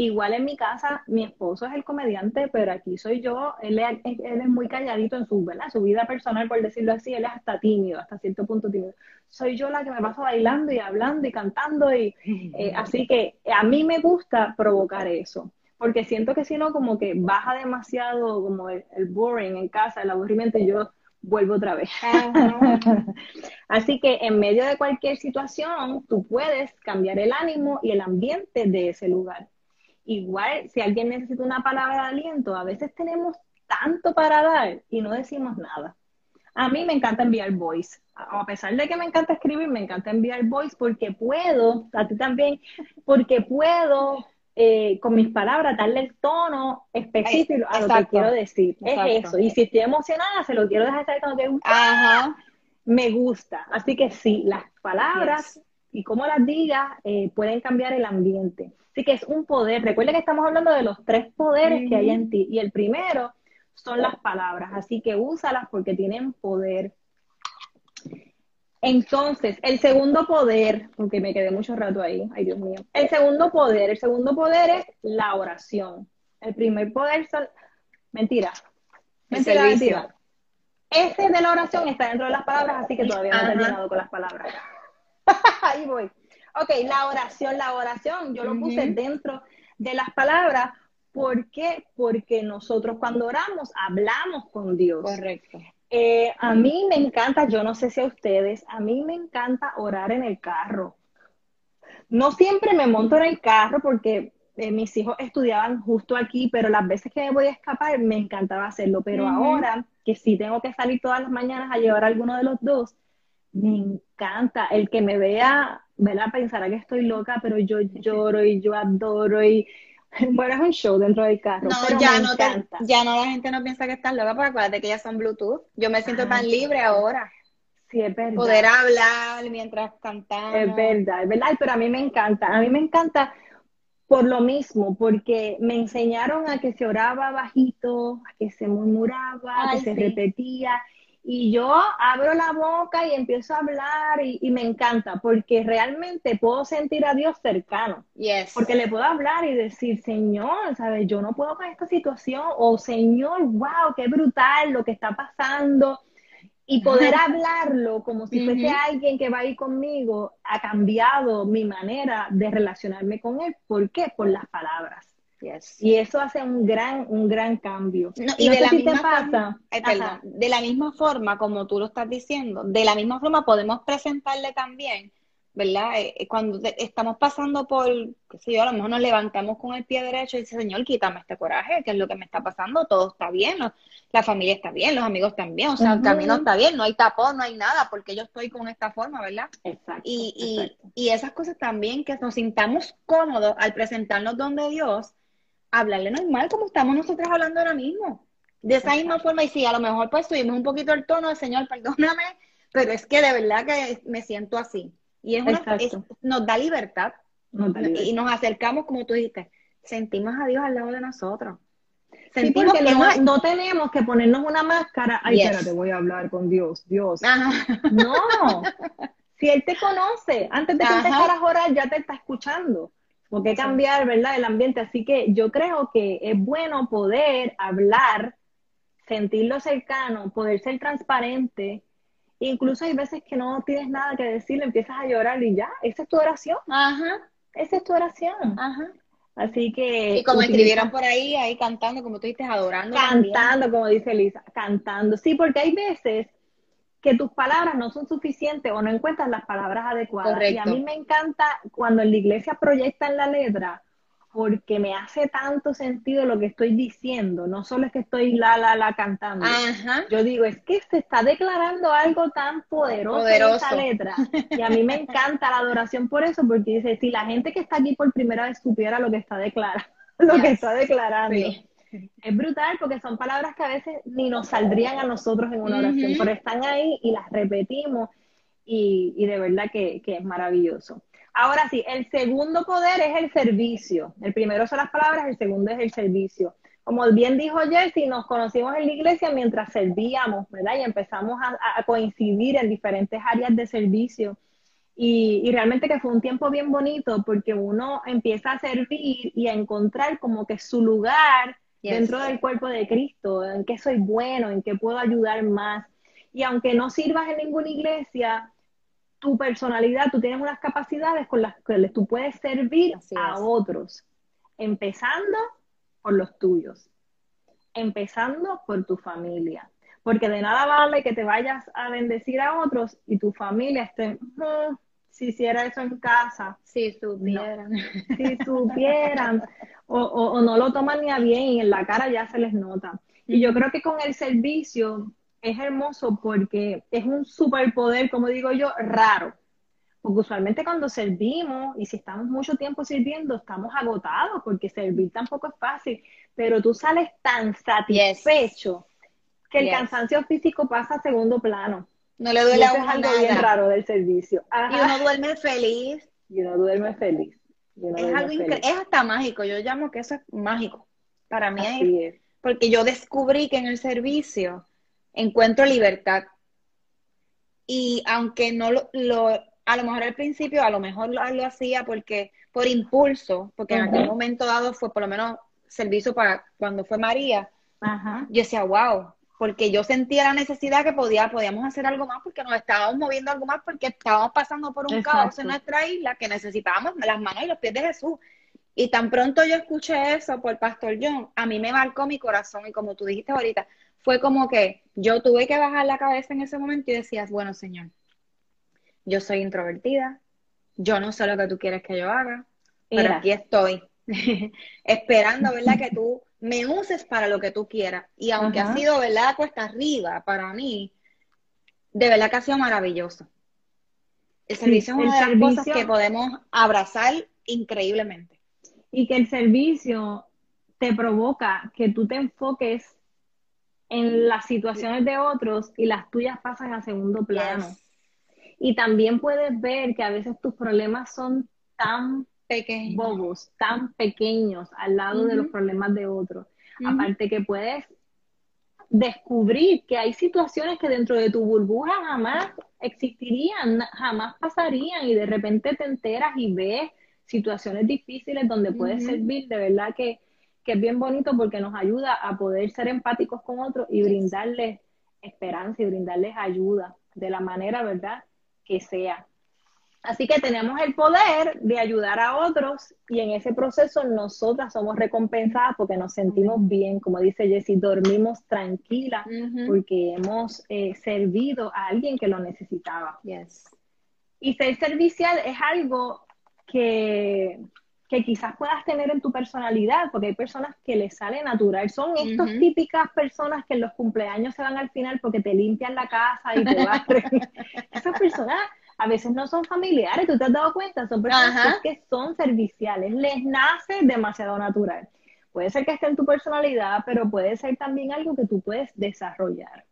Igual en mi casa, mi esposo es el comediante, pero aquí soy yo. Él es, él es muy calladito en su, ¿verdad? su vida personal, por decirlo así. Él es hasta tímido, hasta cierto punto tímido. Soy yo la que me paso bailando y hablando y cantando. y eh, Así que a mí me gusta provocar eso. Porque siento que si no, como que baja demasiado como el, boring en casa, el aburrimiento, y yo vuelvo otra vez. Así que en medio de cualquier situación, tú puedes cambiar el ánimo y el ambiente de ese lugar. Igual, si alguien necesita una palabra de aliento, a veces tenemos tanto para dar y no decimos nada. A mí me encanta enviar voice. A pesar de que me encanta escribir, me encanta enviar voice porque puedo, a ti también, porque puedo eh, con mis palabras darle el tono específico a lo que quiero decir. Es eso. Y si estoy emocionada, se lo quiero dejar saber como que Ajá. me gusta. Así que sí, las palabras y cómo las digas eh, pueden cambiar el ambiente. Así que es un poder. Recuerda que estamos hablando de los tres poderes que hay en ti. Y el primero son las palabras. Así que úsalas porque tienen poder. Entonces, el segundo poder, porque me quedé mucho rato ahí, ay Dios mío. El segundo poder, el segundo poder es la oración. El primer poder son, mentira, mentira, mentira. Ese de la oración está dentro de las palabras, así que todavía no he terminado con las palabras. ahí voy. Ok, la oración, la oración, yo lo puse dentro de las palabras. ¿Por qué? Porque nosotros cuando oramos hablamos con Dios. Correcto. Eh, a mí me encanta, yo no sé si a ustedes, a mí me encanta orar en el carro. No siempre me monto en el carro porque eh, mis hijos estudiaban justo aquí, pero las veces que me voy a escapar me encantaba hacerlo. Pero ahora que sí tengo que salir todas las mañanas a llevar a alguno de los dos, me encanta. El que me vea, ¿verdad? Pensará que estoy loca, pero yo lloro y yo adoro y bueno, es un show dentro del carro. No, ya no ya no la gente no piensa que estás loca, porque acuérdate que ya son Bluetooth. Yo me siento tan libre ahora. Sí, es verdad. Poder hablar mientras cantamos. Es verdad, es verdad, pero a mí me encanta. A mí me encanta por lo mismo, porque me enseñaron a que se oraba bajito, a que se murmuraba, a que se repetía y yo abro la boca y empiezo a hablar y, me encanta porque realmente puedo sentir a Dios cercano. Yes. Porque le puedo hablar y decir, Señor, ¿sabes? Yo no puedo con esta situación o Señor, wow, qué brutal lo que está pasando. Y poder hablarlo como si fuese alguien que va a ir conmigo ha cambiado mi manera de relacionarme con él. ¿Por qué? Por las palabras. Y eso hace un gran, un gran cambio. y, de la misma forma, de la misma forma, como tú lo estás diciendo, de la misma forma podemos presentarle también, ¿verdad? Eh, eh, cuando estamos pasando por, qué sé yo, a lo mejor nos levantamos con el pie derecho y dice, Señor, quítame este coraje, ¿qué es lo que me está pasando? Todo está bien, la familia está bien, los amigos están bien, o sea, el camino está bien, no hay tapón, no hay nada, porque yo estoy con esta forma, ¿verdad? Exacto. Y, y, y esas cosas también, que nos sintamos cómodos al presentarnos donde Dios, hablarle normal como estamos nosotros hablando ahora mismo. De esa misma forma, y sí, a lo mejor pues subimos un poquito el tono, Señor, perdóname, pero es que de verdad que me siento así. Y es, una, nos da libertad. Y nos acercamos, como tú dijiste, sentimos a Dios al lado de nosotros. Sentimos que no, tenemos que ponernos una máscara. Ay, espérate, voy a hablar con Dios. Dios. No. Si Él te conoce, antes de que empezaras a orar, ya te está escuchando porque cambiar, ¿verdad?, el ambiente. Así que yo creo que es bueno poder hablar, sentirlo cercano, poder ser transparente. Incluso hay veces que no tienes nada que decir, empiezas a llorar y ya, esa es tu oración. Ajá. Esa es tu oración. Ajá. Así que... Y como escribieron por ahí, ahí cantando, como tú dices, adorando. Cantando, como dice Elisa, cantando. Sí, porque hay veces que tus palabras no son suficientes o no encuentras las palabras adecuadas. Y a mí me encanta cuando en la iglesia proyectan la letra, porque me hace tanto sentido lo que estoy diciendo. No solo es que estoy la, la, la cantando. Yo digo, es que se está declarando algo tan poderoso, en esa letra. Y a mí me encanta la adoración por eso, porque dice, si la gente que está aquí por primera vez supiera lo que está declarando, lo que está declarando. Es brutal porque son palabras que a veces ni nos saldrían a nosotros en una oración, pero están ahí y las repetimos y, y de verdad que, que es maravilloso. Ahora sí, el segundo poder es el servicio. El primero son las palabras, el segundo es el servicio. Como bien dijo Jesse, nos conocimos en la iglesia mientras servíamos, ¿verdad? Y empezamos a, coincidir en diferentes áreas de servicio. Y, realmente que fue un tiempo bien bonito porque uno empieza a servir y a encontrar como que su lugar dentro del cuerpo de Cristo, en qué soy bueno, en qué puedo ayudar más. Y aunque no sirvas en ninguna iglesia, tu personalidad, tú tienes unas capacidades con las que tú puedes servir a otros, empezando por los tuyos, empezando por tu familia. Porque de nada vale que te vayas a bendecir a otros y tu familia esté, mm, si hiciera eso en casa. Si supieran. si supieran. O, o, no lo toman ni a bien y en la cara ya se les nota. Y yo creo que con el servicio es hermoso porque es un superpoder, como digo yo, raro. Porque usualmente cuando servimos y si estamos mucho tiempo sirviendo, estamos agotados porque servir tampoco es fácil, pero tú sales tan satisfecho que el cansancio físico pasa a segundo plano. No le duele a uno es algo bien raro del servicio. Y uno duerme feliz. Y uno duerme feliz. Es algo es hasta mágico. Yo llamo que eso es mágico. Para mí es, porque yo descubrí que en el servicio encuentro libertad. Y aunque no lo, a lo mejor al principio, a lo mejor lo, hacía porque por impulso, porque en aquel momento dado fue por lo menos servicio para cuando fue María, yo decía, wow, porque yo sentía la necesidad que podía, podíamos hacer algo más porque nos estábamos moviendo algo más porque estábamos pasando por un caos en nuestra isla que necesitábamos las manos y los pies de Jesús. Y tan pronto yo escuché eso por Pastor John, a mí me marcó mi corazón y como tú dijiste ahorita, fue como que yo tuve que bajar la cabeza en ese momento y decías, bueno, Señor, yo soy introvertida, yo no sé lo que tú quieres que yo haga, pero aquí estoy, esperando, ¿verdad? Que tú me uses para lo que tú quieras. Y aunque ha sido, ¿verdad? Cuesta arriba para mí, de verdad que ha sido maravilloso. El servicio es una de las cosas que podemos abrazar increíblemente. Y que el servicio te provoca que tú te enfoques en las situaciones de otros y las tuyas pasan a segundo plano. Y también puedes ver que a veces tus problemas son tan pequeños, bobos, tan pequeños al lado de los problemas de otros. Aparte que puedes descubrir que hay situaciones que dentro de tu burbuja jamás existirían, jamás pasarían y de repente te enteras y ves situaciones difíciles donde puedes servir, de verdad que que es bien bonito porque nos ayuda a poder ser empáticos con otros y brindarles esperanza y brindarles ayuda de la manera, ¿verdad?, que sea. Así que tenemos el poder de ayudar a otros y en ese proceso nosotras somos recompensadas porque nos sentimos bien, como dice Jessie, dormimos tranquila porque hemos eh, servido a alguien que lo necesitaba. Yes. Y ser servicial es algo que que quizás puedas tener en tu personalidad, porque hay personas que les sale natural. Son estas típicas personas que en los cumpleaños se van al final porque te limpian la casa y te barren. Esas personas a veces no son familiares, tú te has dado cuenta, son personas que son serviciales, les nace demasiado natural. Puede ser que esté en tu personalidad, pero puede ser también algo que tú puedes desarrollar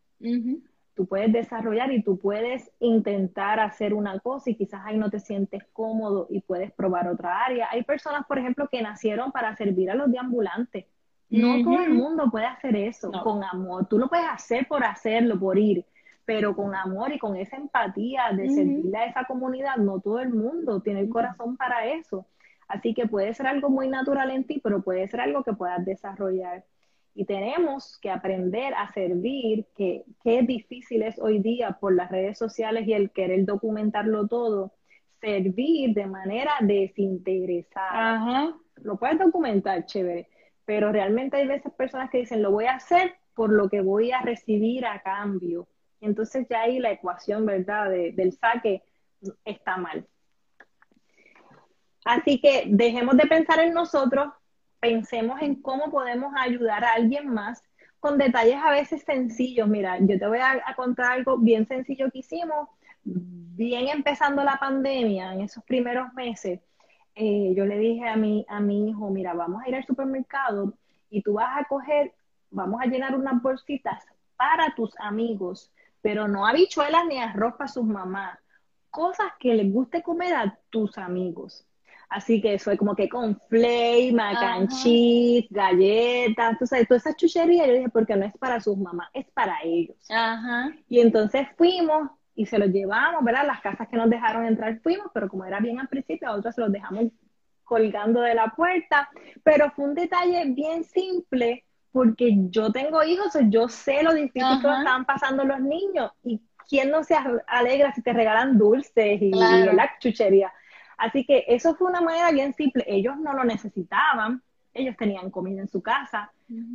tú puedes desarrollar y tú puedes intentar hacer una cosa y quizás ahí no te sientes cómodo y puedes probar otra área. Hay personas, por ejemplo, que nacieron para servir a los deambulantes. No todo el mundo puede hacer eso con amor. Tú lo puedes hacer por hacerlo, por ir, pero con amor y con esa empatía de servirle a esa comunidad, no todo el mundo tiene el corazón para eso. Así que puede ser algo muy natural en ti, pero puede ser algo que puedas desarrollar. Y tenemos que aprender a servir, que qué difícil es hoy día por las redes sociales y el querer documentarlo todo, servir de manera desinteresada. Ajá. Lo puedes documentar, chévere, pero realmente hay veces personas que dicen, lo voy a hacer por lo que voy a recibir a cambio. Entonces ya ahí la ecuación, ¿verdad?, del saque está mal. Así que dejemos de pensar en nosotros, pensemos en cómo podemos ayudar a alguien más con detalles a veces sencillos. Mira, yo te voy a, contar algo bien sencillo que hicimos, bien empezando la pandemia, en esos primeros meses. Eh, yo le dije a mi, a mi hijo, mira, vamos a ir al supermercado y tú vas a coger, vamos a llenar unas bolsitas para tus amigos, pero no habichuelas ni arroz para sus mamás, cosas que les guste comer a tus amigos. Así que fue como que con flame, mac and cheese, galletas, tú sabes, toda esa chuchería. Yo dije, porque no es para sus mamás, es para ellos. Ajá. Y entonces fuimos y se los llevamos, ¿verdad? Las casas que nos dejaron entrar fuimos, pero como era bien al principio, a otros se los dejamos colgando de la puerta. Pero fue un detalle bien simple, porque yo tengo hijos, yo sé lo difícil que estaban pasando los niños. Y quién no se alegra si te regalan dulces y, la chuchería. Así que eso fue una manera bien simple. Ellos no lo necesitaban, ellos tenían comida en su casa,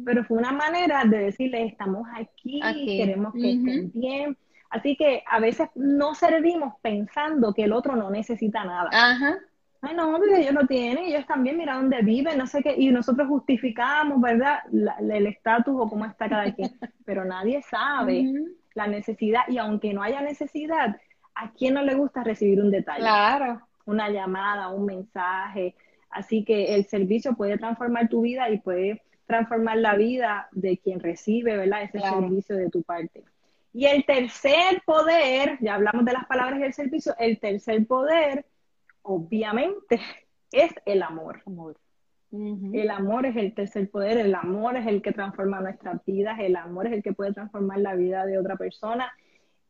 pero fue una manera de decirles, estamos aquí, queremos que estén bien. Así que a veces no servimos pensando que el otro no necesita nada. Ajá. Ay, no, porque ellos lo tienen, ellos también, mira dónde viven, no sé qué, y nosotros justificamos, ¿verdad?, el estatus o cómo está cada quien, pero nadie sabe la necesidad, y aunque no haya necesidad, ¿a quién no le gusta recibir un detalle? Claro una llamada, un mensaje. Así que el servicio puede transformar tu vida y puede transformar la vida de quien recibe, ¿verdad? Ese servicio de tu parte. Y el tercer poder, ya hablamos de las palabras del servicio, el tercer poder, obviamente, es el amor. amor. El amor es el tercer poder, el amor es el que transforma nuestras vidas, el amor es el que puede transformar la vida de otra persona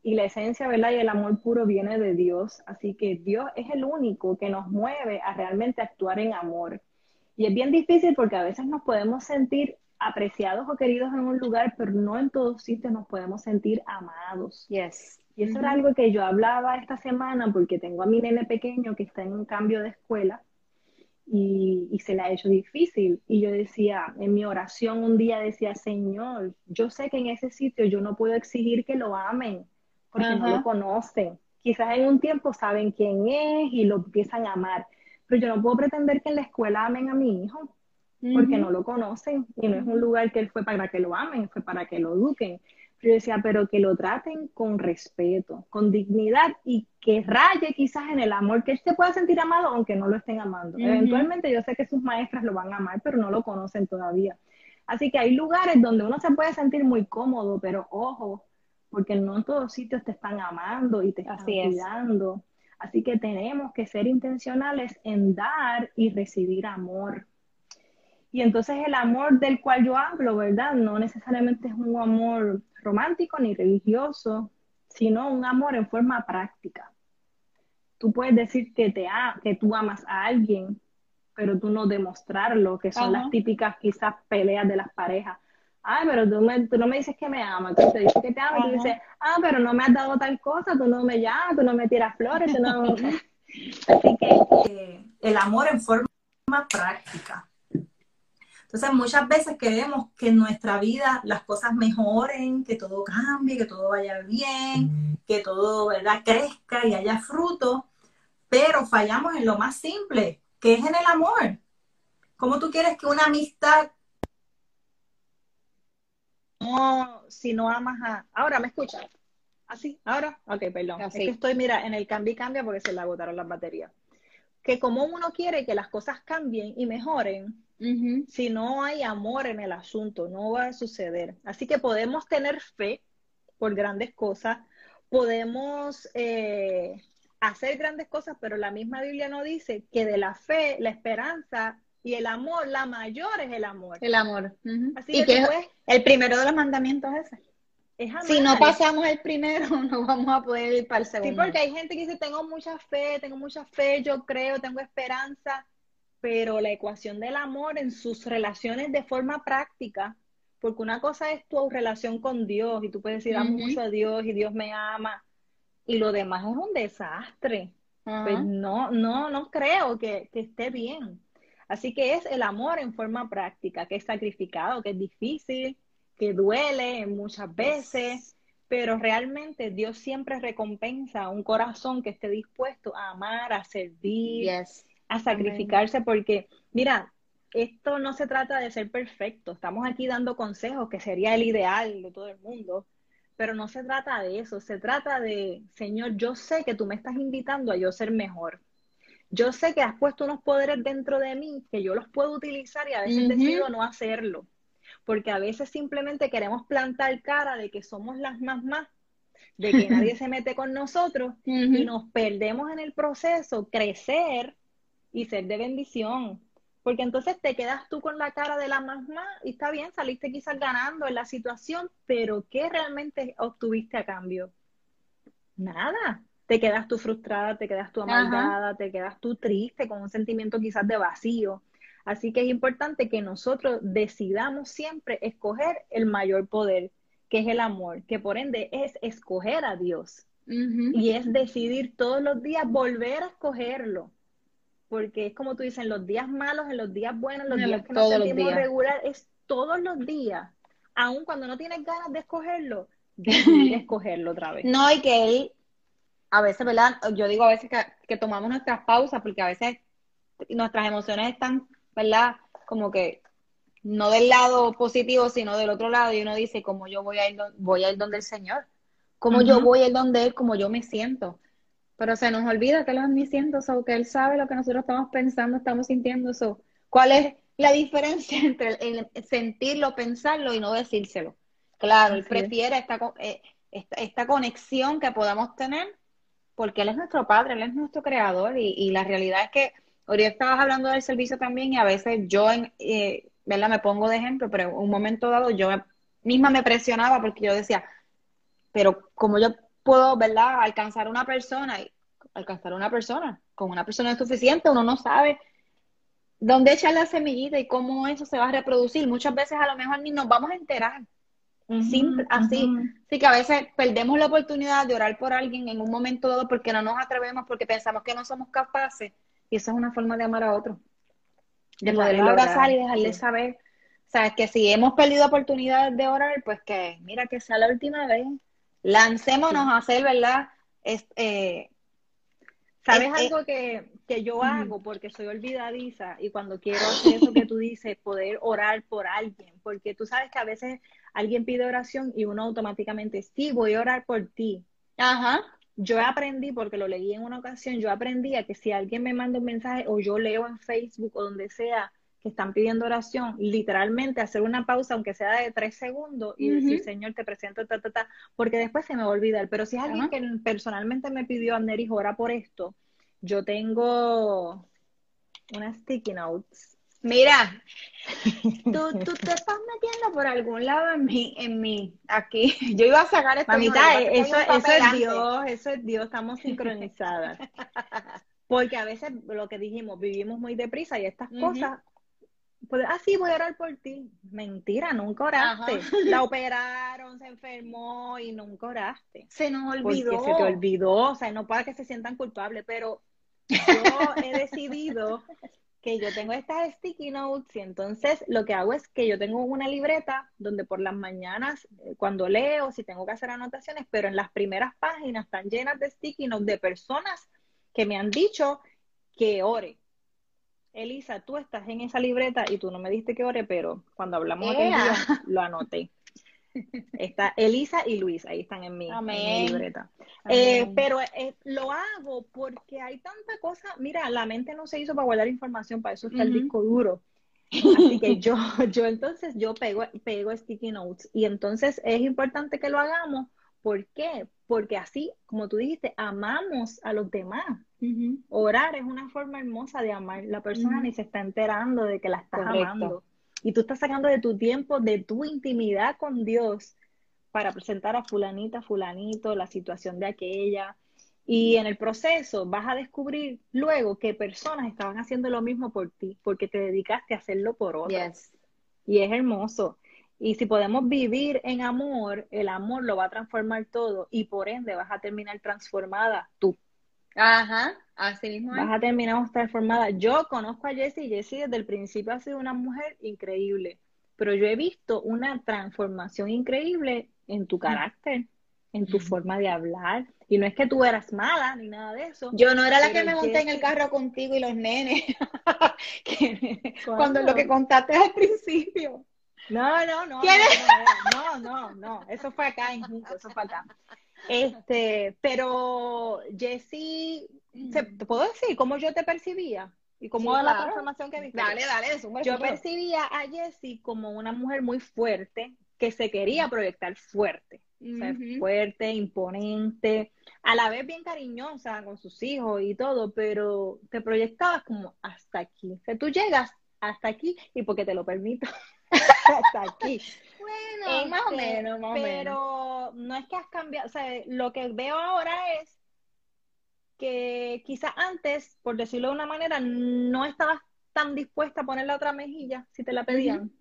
y la esencia, ¿verdad? Y el amor puro viene de Dios. Así que Dios es el único que nos mueve a realmente actuar en amor. Y es bien difícil porque a veces nos podemos sentir apreciados o queridos en un lugar, pero no en todos sitios nos podemos sentir amados. Yes. Y eso era algo que yo hablaba esta semana porque tengo a mi nene pequeño que está en un cambio de escuela y, y, se le ha hecho difícil. Y yo decía, en mi oración un día decía, Señor, yo sé que en ese sitio yo no puedo exigir que lo amen, porque no lo conocen. Quizás en un tiempo saben quién es y lo empiezan a amar, pero yo no puedo pretender que en la escuela amen a mi hijo, porque no lo conocen y no es un lugar que él fue para que lo amen, fue para que lo eduquen. Yo decía, pero que lo traten con respeto, con dignidad y que raye quizás en el amor, que él se pueda sentir amado aunque no lo estén amando. Eventualmente yo sé que sus maestras lo van a amar, pero no lo conocen todavía. Así que hay lugares donde uno se puede sentir muy cómodo, pero ojo, porque no en todos sitios te están amando y te están cuidando. Así que tenemos que ser intencionales en dar y recibir amor. Y entonces el amor del cual yo hablo, ¿verdad? No necesariamente es un amor romántico ni religioso, sino un amor en forma práctica. Tú puedes decir que, te que tú amas a alguien, pero tú no demostrarlo, que son las típicas quizás peleas de las parejas ay, pero tú, me, tú no me dices que me amas, tú te dices que te amas, y tú dices, ah, pero no me has dado tal cosa, tú no me llamas, tú no me tiras flores, tú no... Así que eh, el amor en forma práctica. Entonces muchas veces queremos que en nuestra vida las cosas mejoren, que todo cambie, que todo vaya bien, que todo ¿verdad? crezca y haya fruto, pero fallamos en lo más simple, que es en el amor. ¿Cómo tú quieres que una amistad si no amas a... Ahora, ¿me escuchas? ¿Así? ¿Ahora? Ok, perdón. Es que estoy, mira, en el cambio y cambia porque se le agotaron las baterías. Que como uno quiere que las cosas cambien y mejoren, si no hay amor en el asunto, no va a suceder. Así que podemos tener fe por grandes cosas, podemos eh, hacer grandes cosas, pero la misma Biblia no dice que de la fe, la esperanza y el amor, la mayor es el amor. El amor. Así y que, el primero de los mandamientos es ese. si no pasamos el primero, no vamos a poder ir para el segundo. Sí, porque hay gente que dice, tengo mucha fe, tengo mucha fe, yo creo, tengo esperanza, pero la ecuación del amor en sus relaciones de forma práctica, porque una cosa es tu relación con Dios y tú puedes decir, amo mucho a Dios y Dios me ama, y lo demás es un desastre. Pues no, no, no creo que, que esté bien. Así que es el amor en forma práctica, que es sacrificado, que es difícil, que duele muchas veces, pero realmente Dios siempre recompensa un corazón que esté dispuesto a amar, a servir, a sacrificarse, porque mira, esto no se trata de ser perfecto, estamos aquí dando consejos, que sería el ideal de todo el mundo, pero no se trata de eso, se trata de, Señor, yo sé que tú me estás invitando a yo ser mejor. Yo sé que has puesto unos poderes dentro de mí que yo los puedo utilizar y a veces decido no hacerlo. Porque a veces simplemente queremos plantar cara de que somos las más más, de que nadie se mete con nosotros y nos perdemos en el proceso, crecer y ser de bendición. Porque entonces te quedas tú con la cara de la más más y está bien, saliste quizás ganando en la situación, pero ¿qué realmente obtuviste a cambio? Nada. Te quedas tú frustrada, te quedas tú amargada, te quedas tú triste, con un sentimiento quizás de vacío. Así que es importante que nosotros decidamos siempre escoger el mayor poder, que es el amor, que por ende es escoger a Dios. Y es decidir todos los días volver a escogerlo. Porque es como tú dices, en los días malos, en los días buenos, en los días que no sentimos regular, es todos los días. Aun cuando no tienes ganas de escogerlo, decidir escogerlo otra vez. No, y que él, a veces, ¿verdad? Yo digo a veces que, que tomamos nuestras pausas porque a veces nuestras emociones están ¿verdad? Como que no del lado positivo, sino del otro lado, y uno dice, como yo voy a ir, voy a ir donde el Señor, como yo voy a ir donde Él, como yo me siento. Pero se nos olvida que Él es omnisciente, o que Él sabe lo que nosotros estamos pensando, estamos sintiendo. eso ¿Cuál es la diferencia entre el, sentirlo, pensarlo y no decírselo? Claro, Él prefiere eh, esta, esta, conexión que podamos tener porque Él es nuestro Padre, Él es nuestro Creador y, y la realidad es que Ahorita estabas hablando del servicio también y a veces yo, eh, ¿verdad? Me pongo de ejemplo, pero en un momento dado yo misma me presionaba porque yo decía, pero como yo puedo, ¿verdad? Alcanzar a una persona y alcanzar a una persona, con una persona es suficiente, uno no sabe dónde echar la semillita y cómo eso se va a reproducir. Muchas veces a lo mejor ni nos vamos a enterar. Simple, así. Así que a veces perdemos la oportunidad de orar por alguien en un momento dado porque no nos atrevemos, porque pensamos que no somos capaces y eso es una forma de amar a otro. De poderlo abrazar y dejarle saber. O sea, que si hemos perdido oportunidades de orar, pues que, mira, que sea la última vez. Lancémonos a hacer, ¿verdad? Eh, ¿Sabes algo que, que yo hago? Porque soy olvidadiza y cuando quiero hacer eso que tú dices, poder orar por alguien. Porque tú sabes que a veces alguien pide oración y uno automáticamente, sí, voy a orar por ti. Ajá yo aprendí, porque lo leí en una ocasión, yo aprendí a que si alguien me manda un mensaje o yo leo en Facebook o donde sea que están pidiendo oración, literalmente hacer una pausa, aunque sea de tres segundos, y decir, Señor, te presento, ta, ta, ta, porque después se me va a olvidar. Pero si es alguien que personalmente me pidió, Anderis, ora por esto, yo tengo unas sticky notes Mira, tú, tú te estás metiendo por algún lado en mi, en mi, aquí. Yo iba a sacar esta Mamita, eso, eso es Dios, eso es Dios, estamos sincronizadas. Porque a veces lo que dijimos, vivimos muy deprisa y estas cosas, ah, sí, voy a orar por ti. Mentira, nunca oraste. La operaron, se enfermó y nunca oraste. Se nos olvidó. Porque se te olvidó, o sea, no para que se sientan culpables, pero yo he decidido que yo tengo estas sticky notes y entonces lo que hago es que yo tengo una libreta donde por las mañanas eh, cuando leo, si tengo que hacer anotaciones, pero en las primeras páginas están llenas de sticky notes de personas que me han dicho que ore. Elisa, tú estás en esa libreta y tú no me diste que ore, pero cuando hablamos aquel día lo anoté. Está Elisa y Luis, ahí están en mi, libreta. Eh, pero eh, lo hago porque hay tanta cosa. Mira, la mente no se hizo para guardar información, para eso está el disco duro. Así que yo, yo entonces, yo pego, pego sticky notes. Y entonces es importante que lo hagamos. ¿Por qué? Porque así, como tú dijiste, amamos a los demás. Orar es una forma hermosa de amar. La persona ni se está enterando de que la estás amando. Y tú estás sacando de tu tiempo, de tu intimidad con Dios, para presentar a fulanita, fulanito, la situación de aquella. Y en el proceso vas a descubrir luego que personas estaban haciendo lo mismo por ti, porque te dedicaste a hacerlo por otros. Y es hermoso. Y si podemos vivir en amor, el amor lo va a transformar todo y por ende vas a terminar transformada tú. Ajá, así mismo vas a terminar transformada. Yo conozco a Jessie y Jessie desde el principio ha sido una mujer increíble, pero yo he visto una transformación increíble en tu carácter, en tu forma de hablar. Y no es que tú eras mala ni nada de eso. Yo no era la que me monté en el carro contigo y los nenes. Cuando lo que contaste al principio. No, no, no. No, no, no, Eso fue acá en Junco, eso fue acá. Este, pero Jessie, ¿te puedo decir cómo yo te percibía? Y cómo la transformación que viste. Dale, dale, Yo percibía a Jessie como una mujer muy fuerte, que se quería proyectar fuerte. fuerte, imponente, a la vez bien cariñosa con sus hijos y todo, pero te proyectabas como hasta aquí. O sea, tú llegas hasta aquí y porque te lo permito, hasta aquí. Bueno, eh, más o menos, más pero no es que has cambiado, o sea, lo que veo ahora es que quizás antes, por decirlo de una manera, no estabas tan dispuesta a poner la otra mejilla si te la pedían,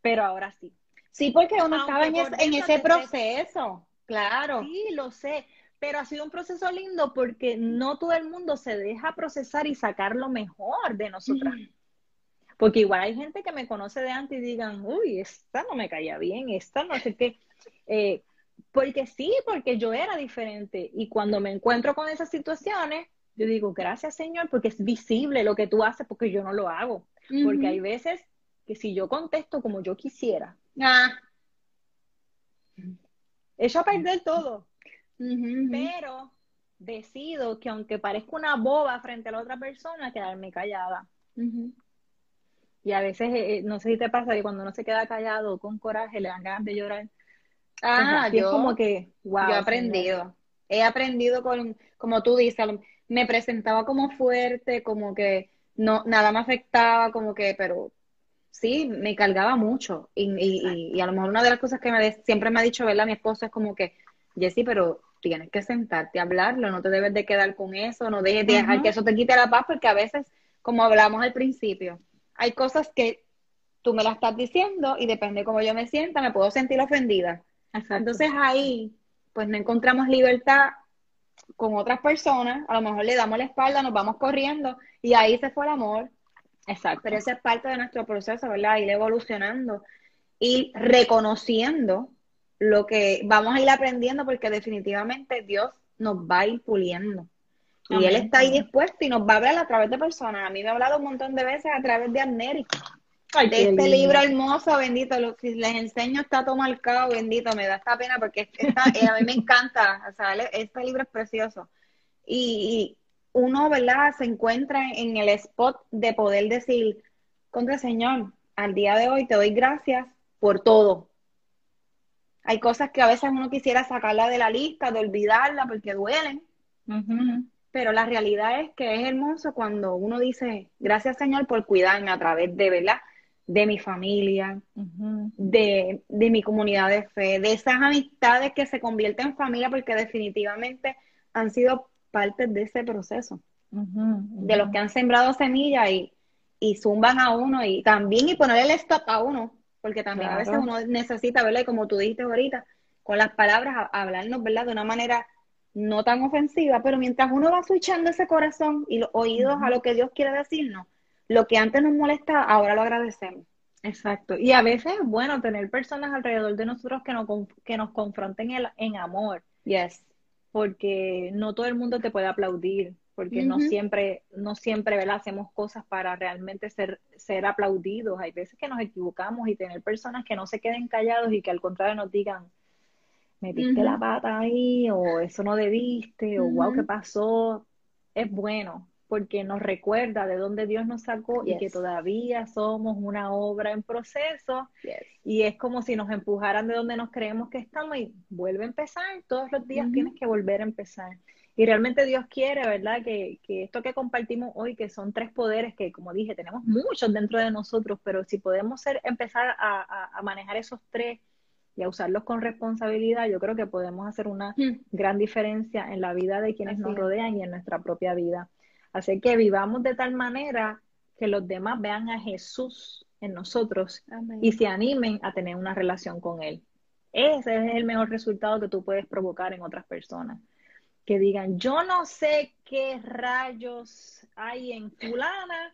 pero ahora sí. Sí, porque uno estaba en, ese proceso, claro. Sí, lo sé, pero ha sido un proceso lindo porque no todo el mundo se deja procesar y sacar lo mejor de nosotras. Porque igual hay gente que me conoce de antes y digan, uy, esta no me caía bien, esta no sé qué. Eh, porque sí, porque yo era diferente. Y cuando me encuentro con esas situaciones, yo digo, gracias Señor, porque es visible lo que tú haces, porque yo no lo hago. Porque hay veces que si yo contesto como yo quisiera, ah. echo a perder todo. Pero decido que aunque parezca una boba frente a la otra persona, quedarme callada. Y a veces, eh, eh, no sé si te pasa que cuando uno se queda callado con coraje, le dan ganas de llorar. Ah, yo, como que, wow. Yo he aprendido. He aprendido con, como tú dices, me presentaba como fuerte, como que no, nada me afectaba, como que, pero sí, me cargaba mucho. Y, y, a lo mejor una de las cosas que me siempre me ha dicho, ¿verdad? Mi esposo es como que, Jessy, pero tienes que sentarte a hablarlo, no te debes de quedar con eso, no dejes de dejar que eso te quite la paz, porque a veces, como hablamos al principio, hay cosas que tú me las estás diciendo y depende de cómo yo me sienta, me puedo sentir ofendida. Entonces ahí, pues no encontramos libertad con otras personas, a lo mejor le damos la espalda, nos vamos corriendo y ahí se fue el amor. Exacto. Pero esa es parte de nuestro proceso, ¿verdad? Ir evolucionando y reconociendo lo que vamos a ir aprendiendo porque definitivamente Dios nos va a ir puliendo. Y él está ahí dispuesto y nos va a hablar a través de personas. A mí me ha hablado un montón de veces a través de América. de este libro hermoso, bendito, lo, si les enseño está todo marcado, bendito, me da esta pena porque eh, a mí me encanta, o sea, este libro es precioso. Y, uno, ¿verdad? Se encuentra en el spot de poder decir, contra Señor, al día de hoy te doy gracias por todo. Hay cosas que a veces uno quisiera sacarla de la lista, de olvidarla porque duelen pero la realidad es que es hermoso cuando uno dice, gracias Señor por cuidarme a través de, ¿verdad? De mi familia, de, mi comunidad de fe, de esas amistades que se convierten en familia porque definitivamente han sido parte de ese proceso, de los que han sembrado semillas y, y zumban a uno y también y ponerle el stop a uno, porque también a veces uno necesita, ¿verdad? Y como tú dijiste ahorita, con las palabras, hablarnos, ¿verdad? De una manera no tan ofensiva, pero mientras uno va switchando ese corazón y los oídos a lo que Dios quiere decirnos, lo que antes nos molesta, ahora lo agradecemos. Exacto. Y a veces es bueno tener personas alrededor de nosotros que nos, que nos confronten en amor. Yes. Porque no todo el mundo te puede aplaudir, porque no siempre, no siempre ¿verdad? hacemos cosas para realmente ser, ser aplaudidos. Hay veces que nos equivocamos y tener personas que no se queden callados y que al contrario nos digan, metiste la pata ahí, o eso no debiste, o wow, ¿qué pasó? Es bueno, porque nos recuerda de dónde Dios nos sacó y que todavía somos una obra en proceso. Y es como si nos empujaran de donde nos creemos que estamos y vuelve a empezar. Todos los días tienes que volver a empezar. Y realmente Dios quiere, ¿verdad? Que, que, esto que compartimos hoy, que son tres poderes que, como dije, tenemos muchos dentro de nosotros, pero si podemos ser, empezar a, a manejar esos tres y a usarlos con responsabilidad, yo creo que podemos hacer una mm. gran diferencia en la vida de quienes nos rodean y en nuestra propia vida. Así que vivamos de tal manera que los demás vean a Jesús en nosotros y se animen a tener una relación con Él. Ese es el mejor resultado que tú puedes provocar en otras personas. que digan, yo no sé qué rayos hay en fulana,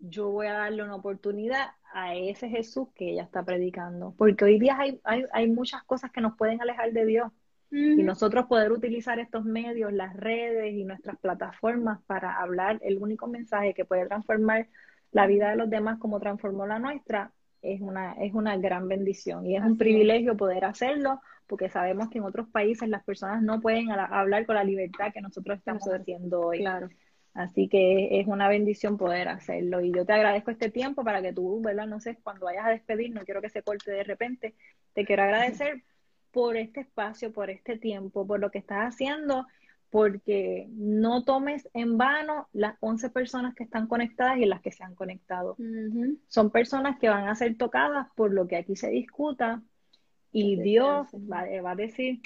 yo voy a darle una oportunidad a ese Jesús que ella está predicando. Porque hoy día hay, hay, hay muchas cosas que nos pueden alejar de Dios. Y nosotros poder utilizar estos medios, las redes y nuestras plataformas para hablar el único mensaje que puede transformar la vida de los demás como transformó la nuestra, es una, es una gran bendición. Y es un privilegio poder hacerlo porque sabemos que en otros países las personas no pueden hablar con la libertad que nosotros estamos haciendo hoy. Claro. Así que es una bendición poder hacerlo. Y yo te agradezco este tiempo para que tú, ¿verdad? No sé, cuando vayas a despedir, no quiero que se corte de repente, te quiero agradecer por este espacio, por este tiempo, por lo que estás haciendo, porque no tomes en vano las 11 personas que están conectadas y las que se han conectado. Son personas que van a ser tocadas por lo que aquí se discuta y Dios va, va a decir,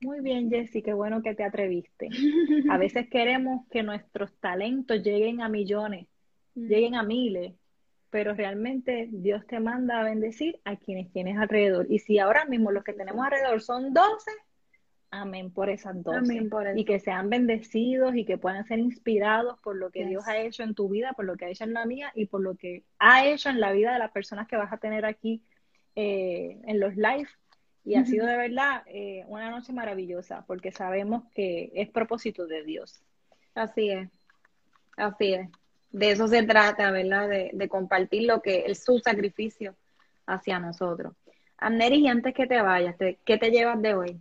muy bien, Jessy, qué bueno que te atreviste. A veces queremos que nuestros talentos lleguen a millones, lleguen a miles, pero realmente Dios te manda a bendecir a quienes tienes alrededor. Y si ahora mismo los que tenemos alrededor son 12, amén por esas 12. Amén por eso. Y que sean bendecidos y que puedan ser inspirados por lo que Dios ha hecho en tu vida, por lo que ha hecho en la mía y por lo que ha hecho en la vida de las personas que vas a tener aquí eh, en los live. Y ha sido de verdad eh, una noche maravillosa porque sabemos que es propósito de Dios. Así es, así es de eso se trata, ¿verdad? De, compartir lo que es su sacrificio hacia nosotros. Amneris, y antes que te vayas, ¿qué te llevas de hoy?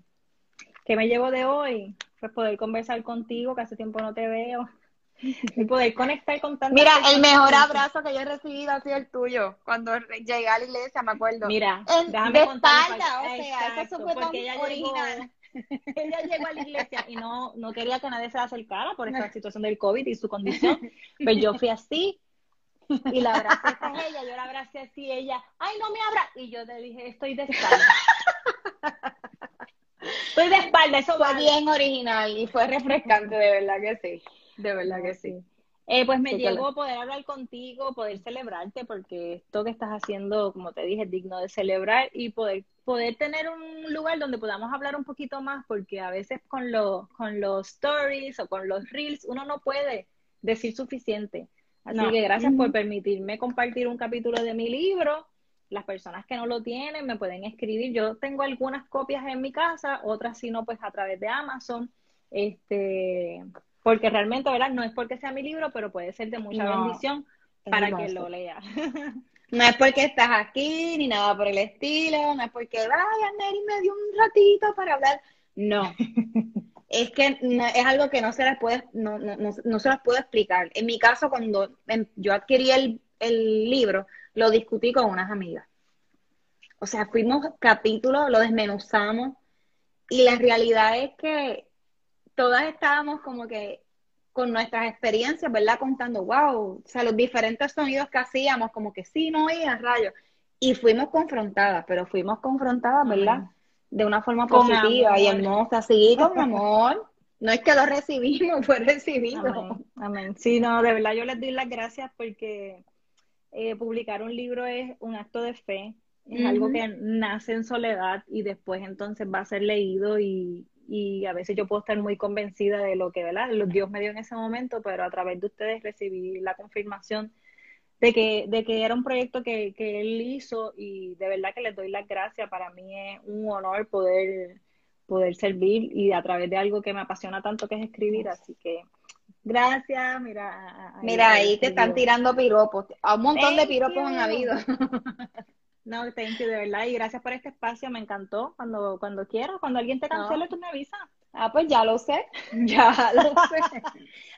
¿Qué me llevo de hoy? Pues poder conversar contigo, que hace tiempo no te veo. Y poder conectar con tantas Mira, el mejor abrazo que yo he recibido ha sido el tuyo. Cuando llegué a la iglesia, me acuerdo. Mira, déjame de espalda, o sea, eso fue tan original. ella llegó a la iglesia y no, no quería que nadie se acercara por esta situación del COVID y su condición. Pues yo fui así y la abracé a ella, yo la abracé así, ella, ay, no me abra. Y yo le dije, estoy de espalda. estoy de espalda, eso fue bien original y fue refrescante, de verdad que sí. De verdad que sí. Eh, pues me llegó poder hablar contigo, poder celebrarte, porque esto que estás haciendo, como te dije, es digno de celebrar y poder, poder tener un lugar donde podamos hablar un poquito más, porque a veces con, lo, con los stories o con los reels uno no puede decir suficiente. Así que gracias por permitirme compartir un capítulo de mi libro. Las personas que no lo tienen me pueden escribir. Yo tengo algunas copias en mi casa, otras si no, pues a través de Amazon. Este, porque realmente, ¿verdad? No es porque sea mi libro, pero puede ser de mucha bendición para que lo lea. No es porque estás aquí, ni nada por el estilo, no es porque, vaya, Neri me dio un ratito para hablar. No. es que es algo que no se las puede, no, no, no, se las puedo explicar. En mi caso, cuando em, yo adquirí el, el libro, lo discutí con unas amigas. O sea, fuimos capítulos, lo desmenuzamos, y la realidad es que todas estábamos como que con nuestras experiencias, ¿verdad? Contando, wow, o sea, los diferentes sonidos que hacíamos, como que sí, no oía rayos. Y fuimos confrontadas, pero fuimos confrontadas, ¿verdad? De una forma positiva y hermosa, sí, con amor. No es que lo recibimos, fue recibido. Amén. Sí, no, de verdad yo les doy las gracias porque eh, publicar un libro es un acto de fe, es algo que nace en soledad y después entonces va a ser leído y, y a veces yo puedo estar muy convencida de lo que ¿verdad? Dios me dio en ese momento, pero a través de ustedes recibí la confirmación de que, de que era un proyecto que, que él hizo y de verdad que les doy las gracias. Para mí es un honor poder, poder servir y a través de algo que me apasiona tanto que es escribir, así que gracias, mira. Ahí, mira, ahí te están tirando piropos, a un montón de piropos han habido. No, thank you, de verdad. Y gracias por este espacio, me encantó. Cuando, cuando quieras, cuando alguien te cancele, tú me avisas. Ah, pues ya lo sé, ya lo sé.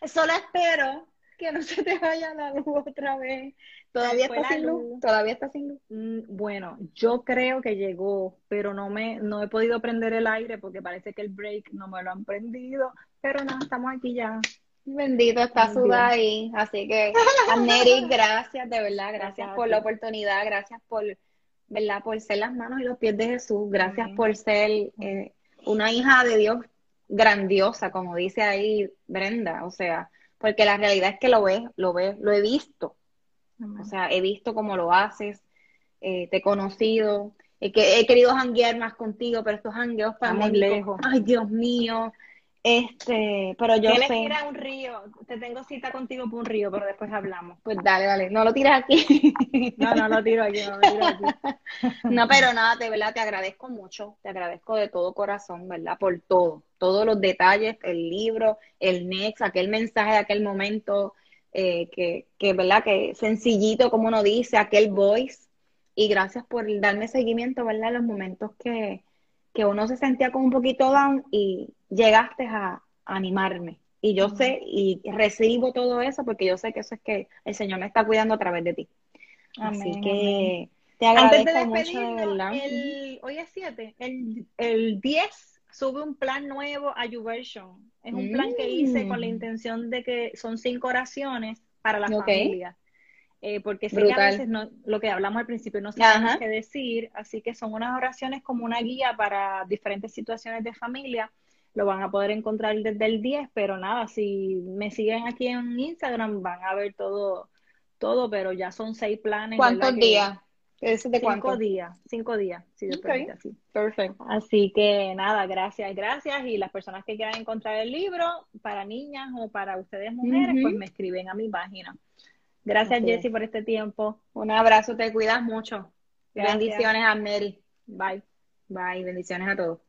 Solo espero que no se te vaya la luz otra vez. Todavía está sin luz. Todavía está sin luz. Mm, bueno, yo creo que llegó, pero no me, no he podido prender el aire porque parece que el break no me lo han prendido. Pero nada, estamos aquí ya. Bendito está Sudá ahí. Así que, Neri, gracias, de verdad, gracias por la oportunidad, gracias por ¿verdad? Por ser las manos y los pies de Jesús. Gracias por ser eh, una hija de Dios grandiosa, como dice ahí Brenda. O sea, porque la realidad es que lo ves, lo ves, lo he visto. O sea, he visto cómo lo haces, eh, te he conocido, he, que, he querido janguear más contigo, pero estos jangueos para muy lejos. Ay, Dios mío. Este, pero yo sé. ir a un río. Te tengo cita contigo por un río, pero después hablamos. Pues dale, dale. No lo tiras aquí. No, no lo tiro aquí, no lo tiro aquí. No, pero nada, de verdad te agradezco mucho, te agradezco de todo corazón, ¿verdad? Por todo, todos los detalles, el libro, el next, aquel mensaje de aquel momento, eh, que, que, ¿verdad? Que sencillito, como uno dice, aquel voice. Y gracias por darme seguimiento, ¿verdad? Los momentos que, que uno se sentía como un poquito down y llegaste a, animarme. Y yo sé y recibo todo eso porque yo sé que eso es que el Señor me está cuidando a través de ti. Así Amén, que te Antes de agradezco mucho, de verdad. el, hoy es 7, el, el 10 sube un plan nuevo a YouVersion. Es un plan que hice con la Mm. intención de que son cinco oraciones para la Ok. familia. Eh, porque sé que a veces no, lo que hablamos al principio no sabemos Ajá. qué decir, así que son unas oraciones como una guía para diferentes situaciones de familia. Lo van a poder encontrar desde el 10, pero nada, si me siguen aquí en Instagram van a ver todo, todo, pero ya son seis planes. ¿Cuántos días? ¿Ese de Cinco cuánto? días, cinco días, si Dios Ok. permite, así. Perfecto. Así que nada, gracias, gracias. Y las personas que quieran encontrar el libro, para niñas o para ustedes mujeres, pues me escriben a mi página. Gracias, es. Jessy, por este tiempo. Un abrazo, te cuidas mucho. Gracias. Bendiciones a Mary. Bye. Bye, bendiciones a todos.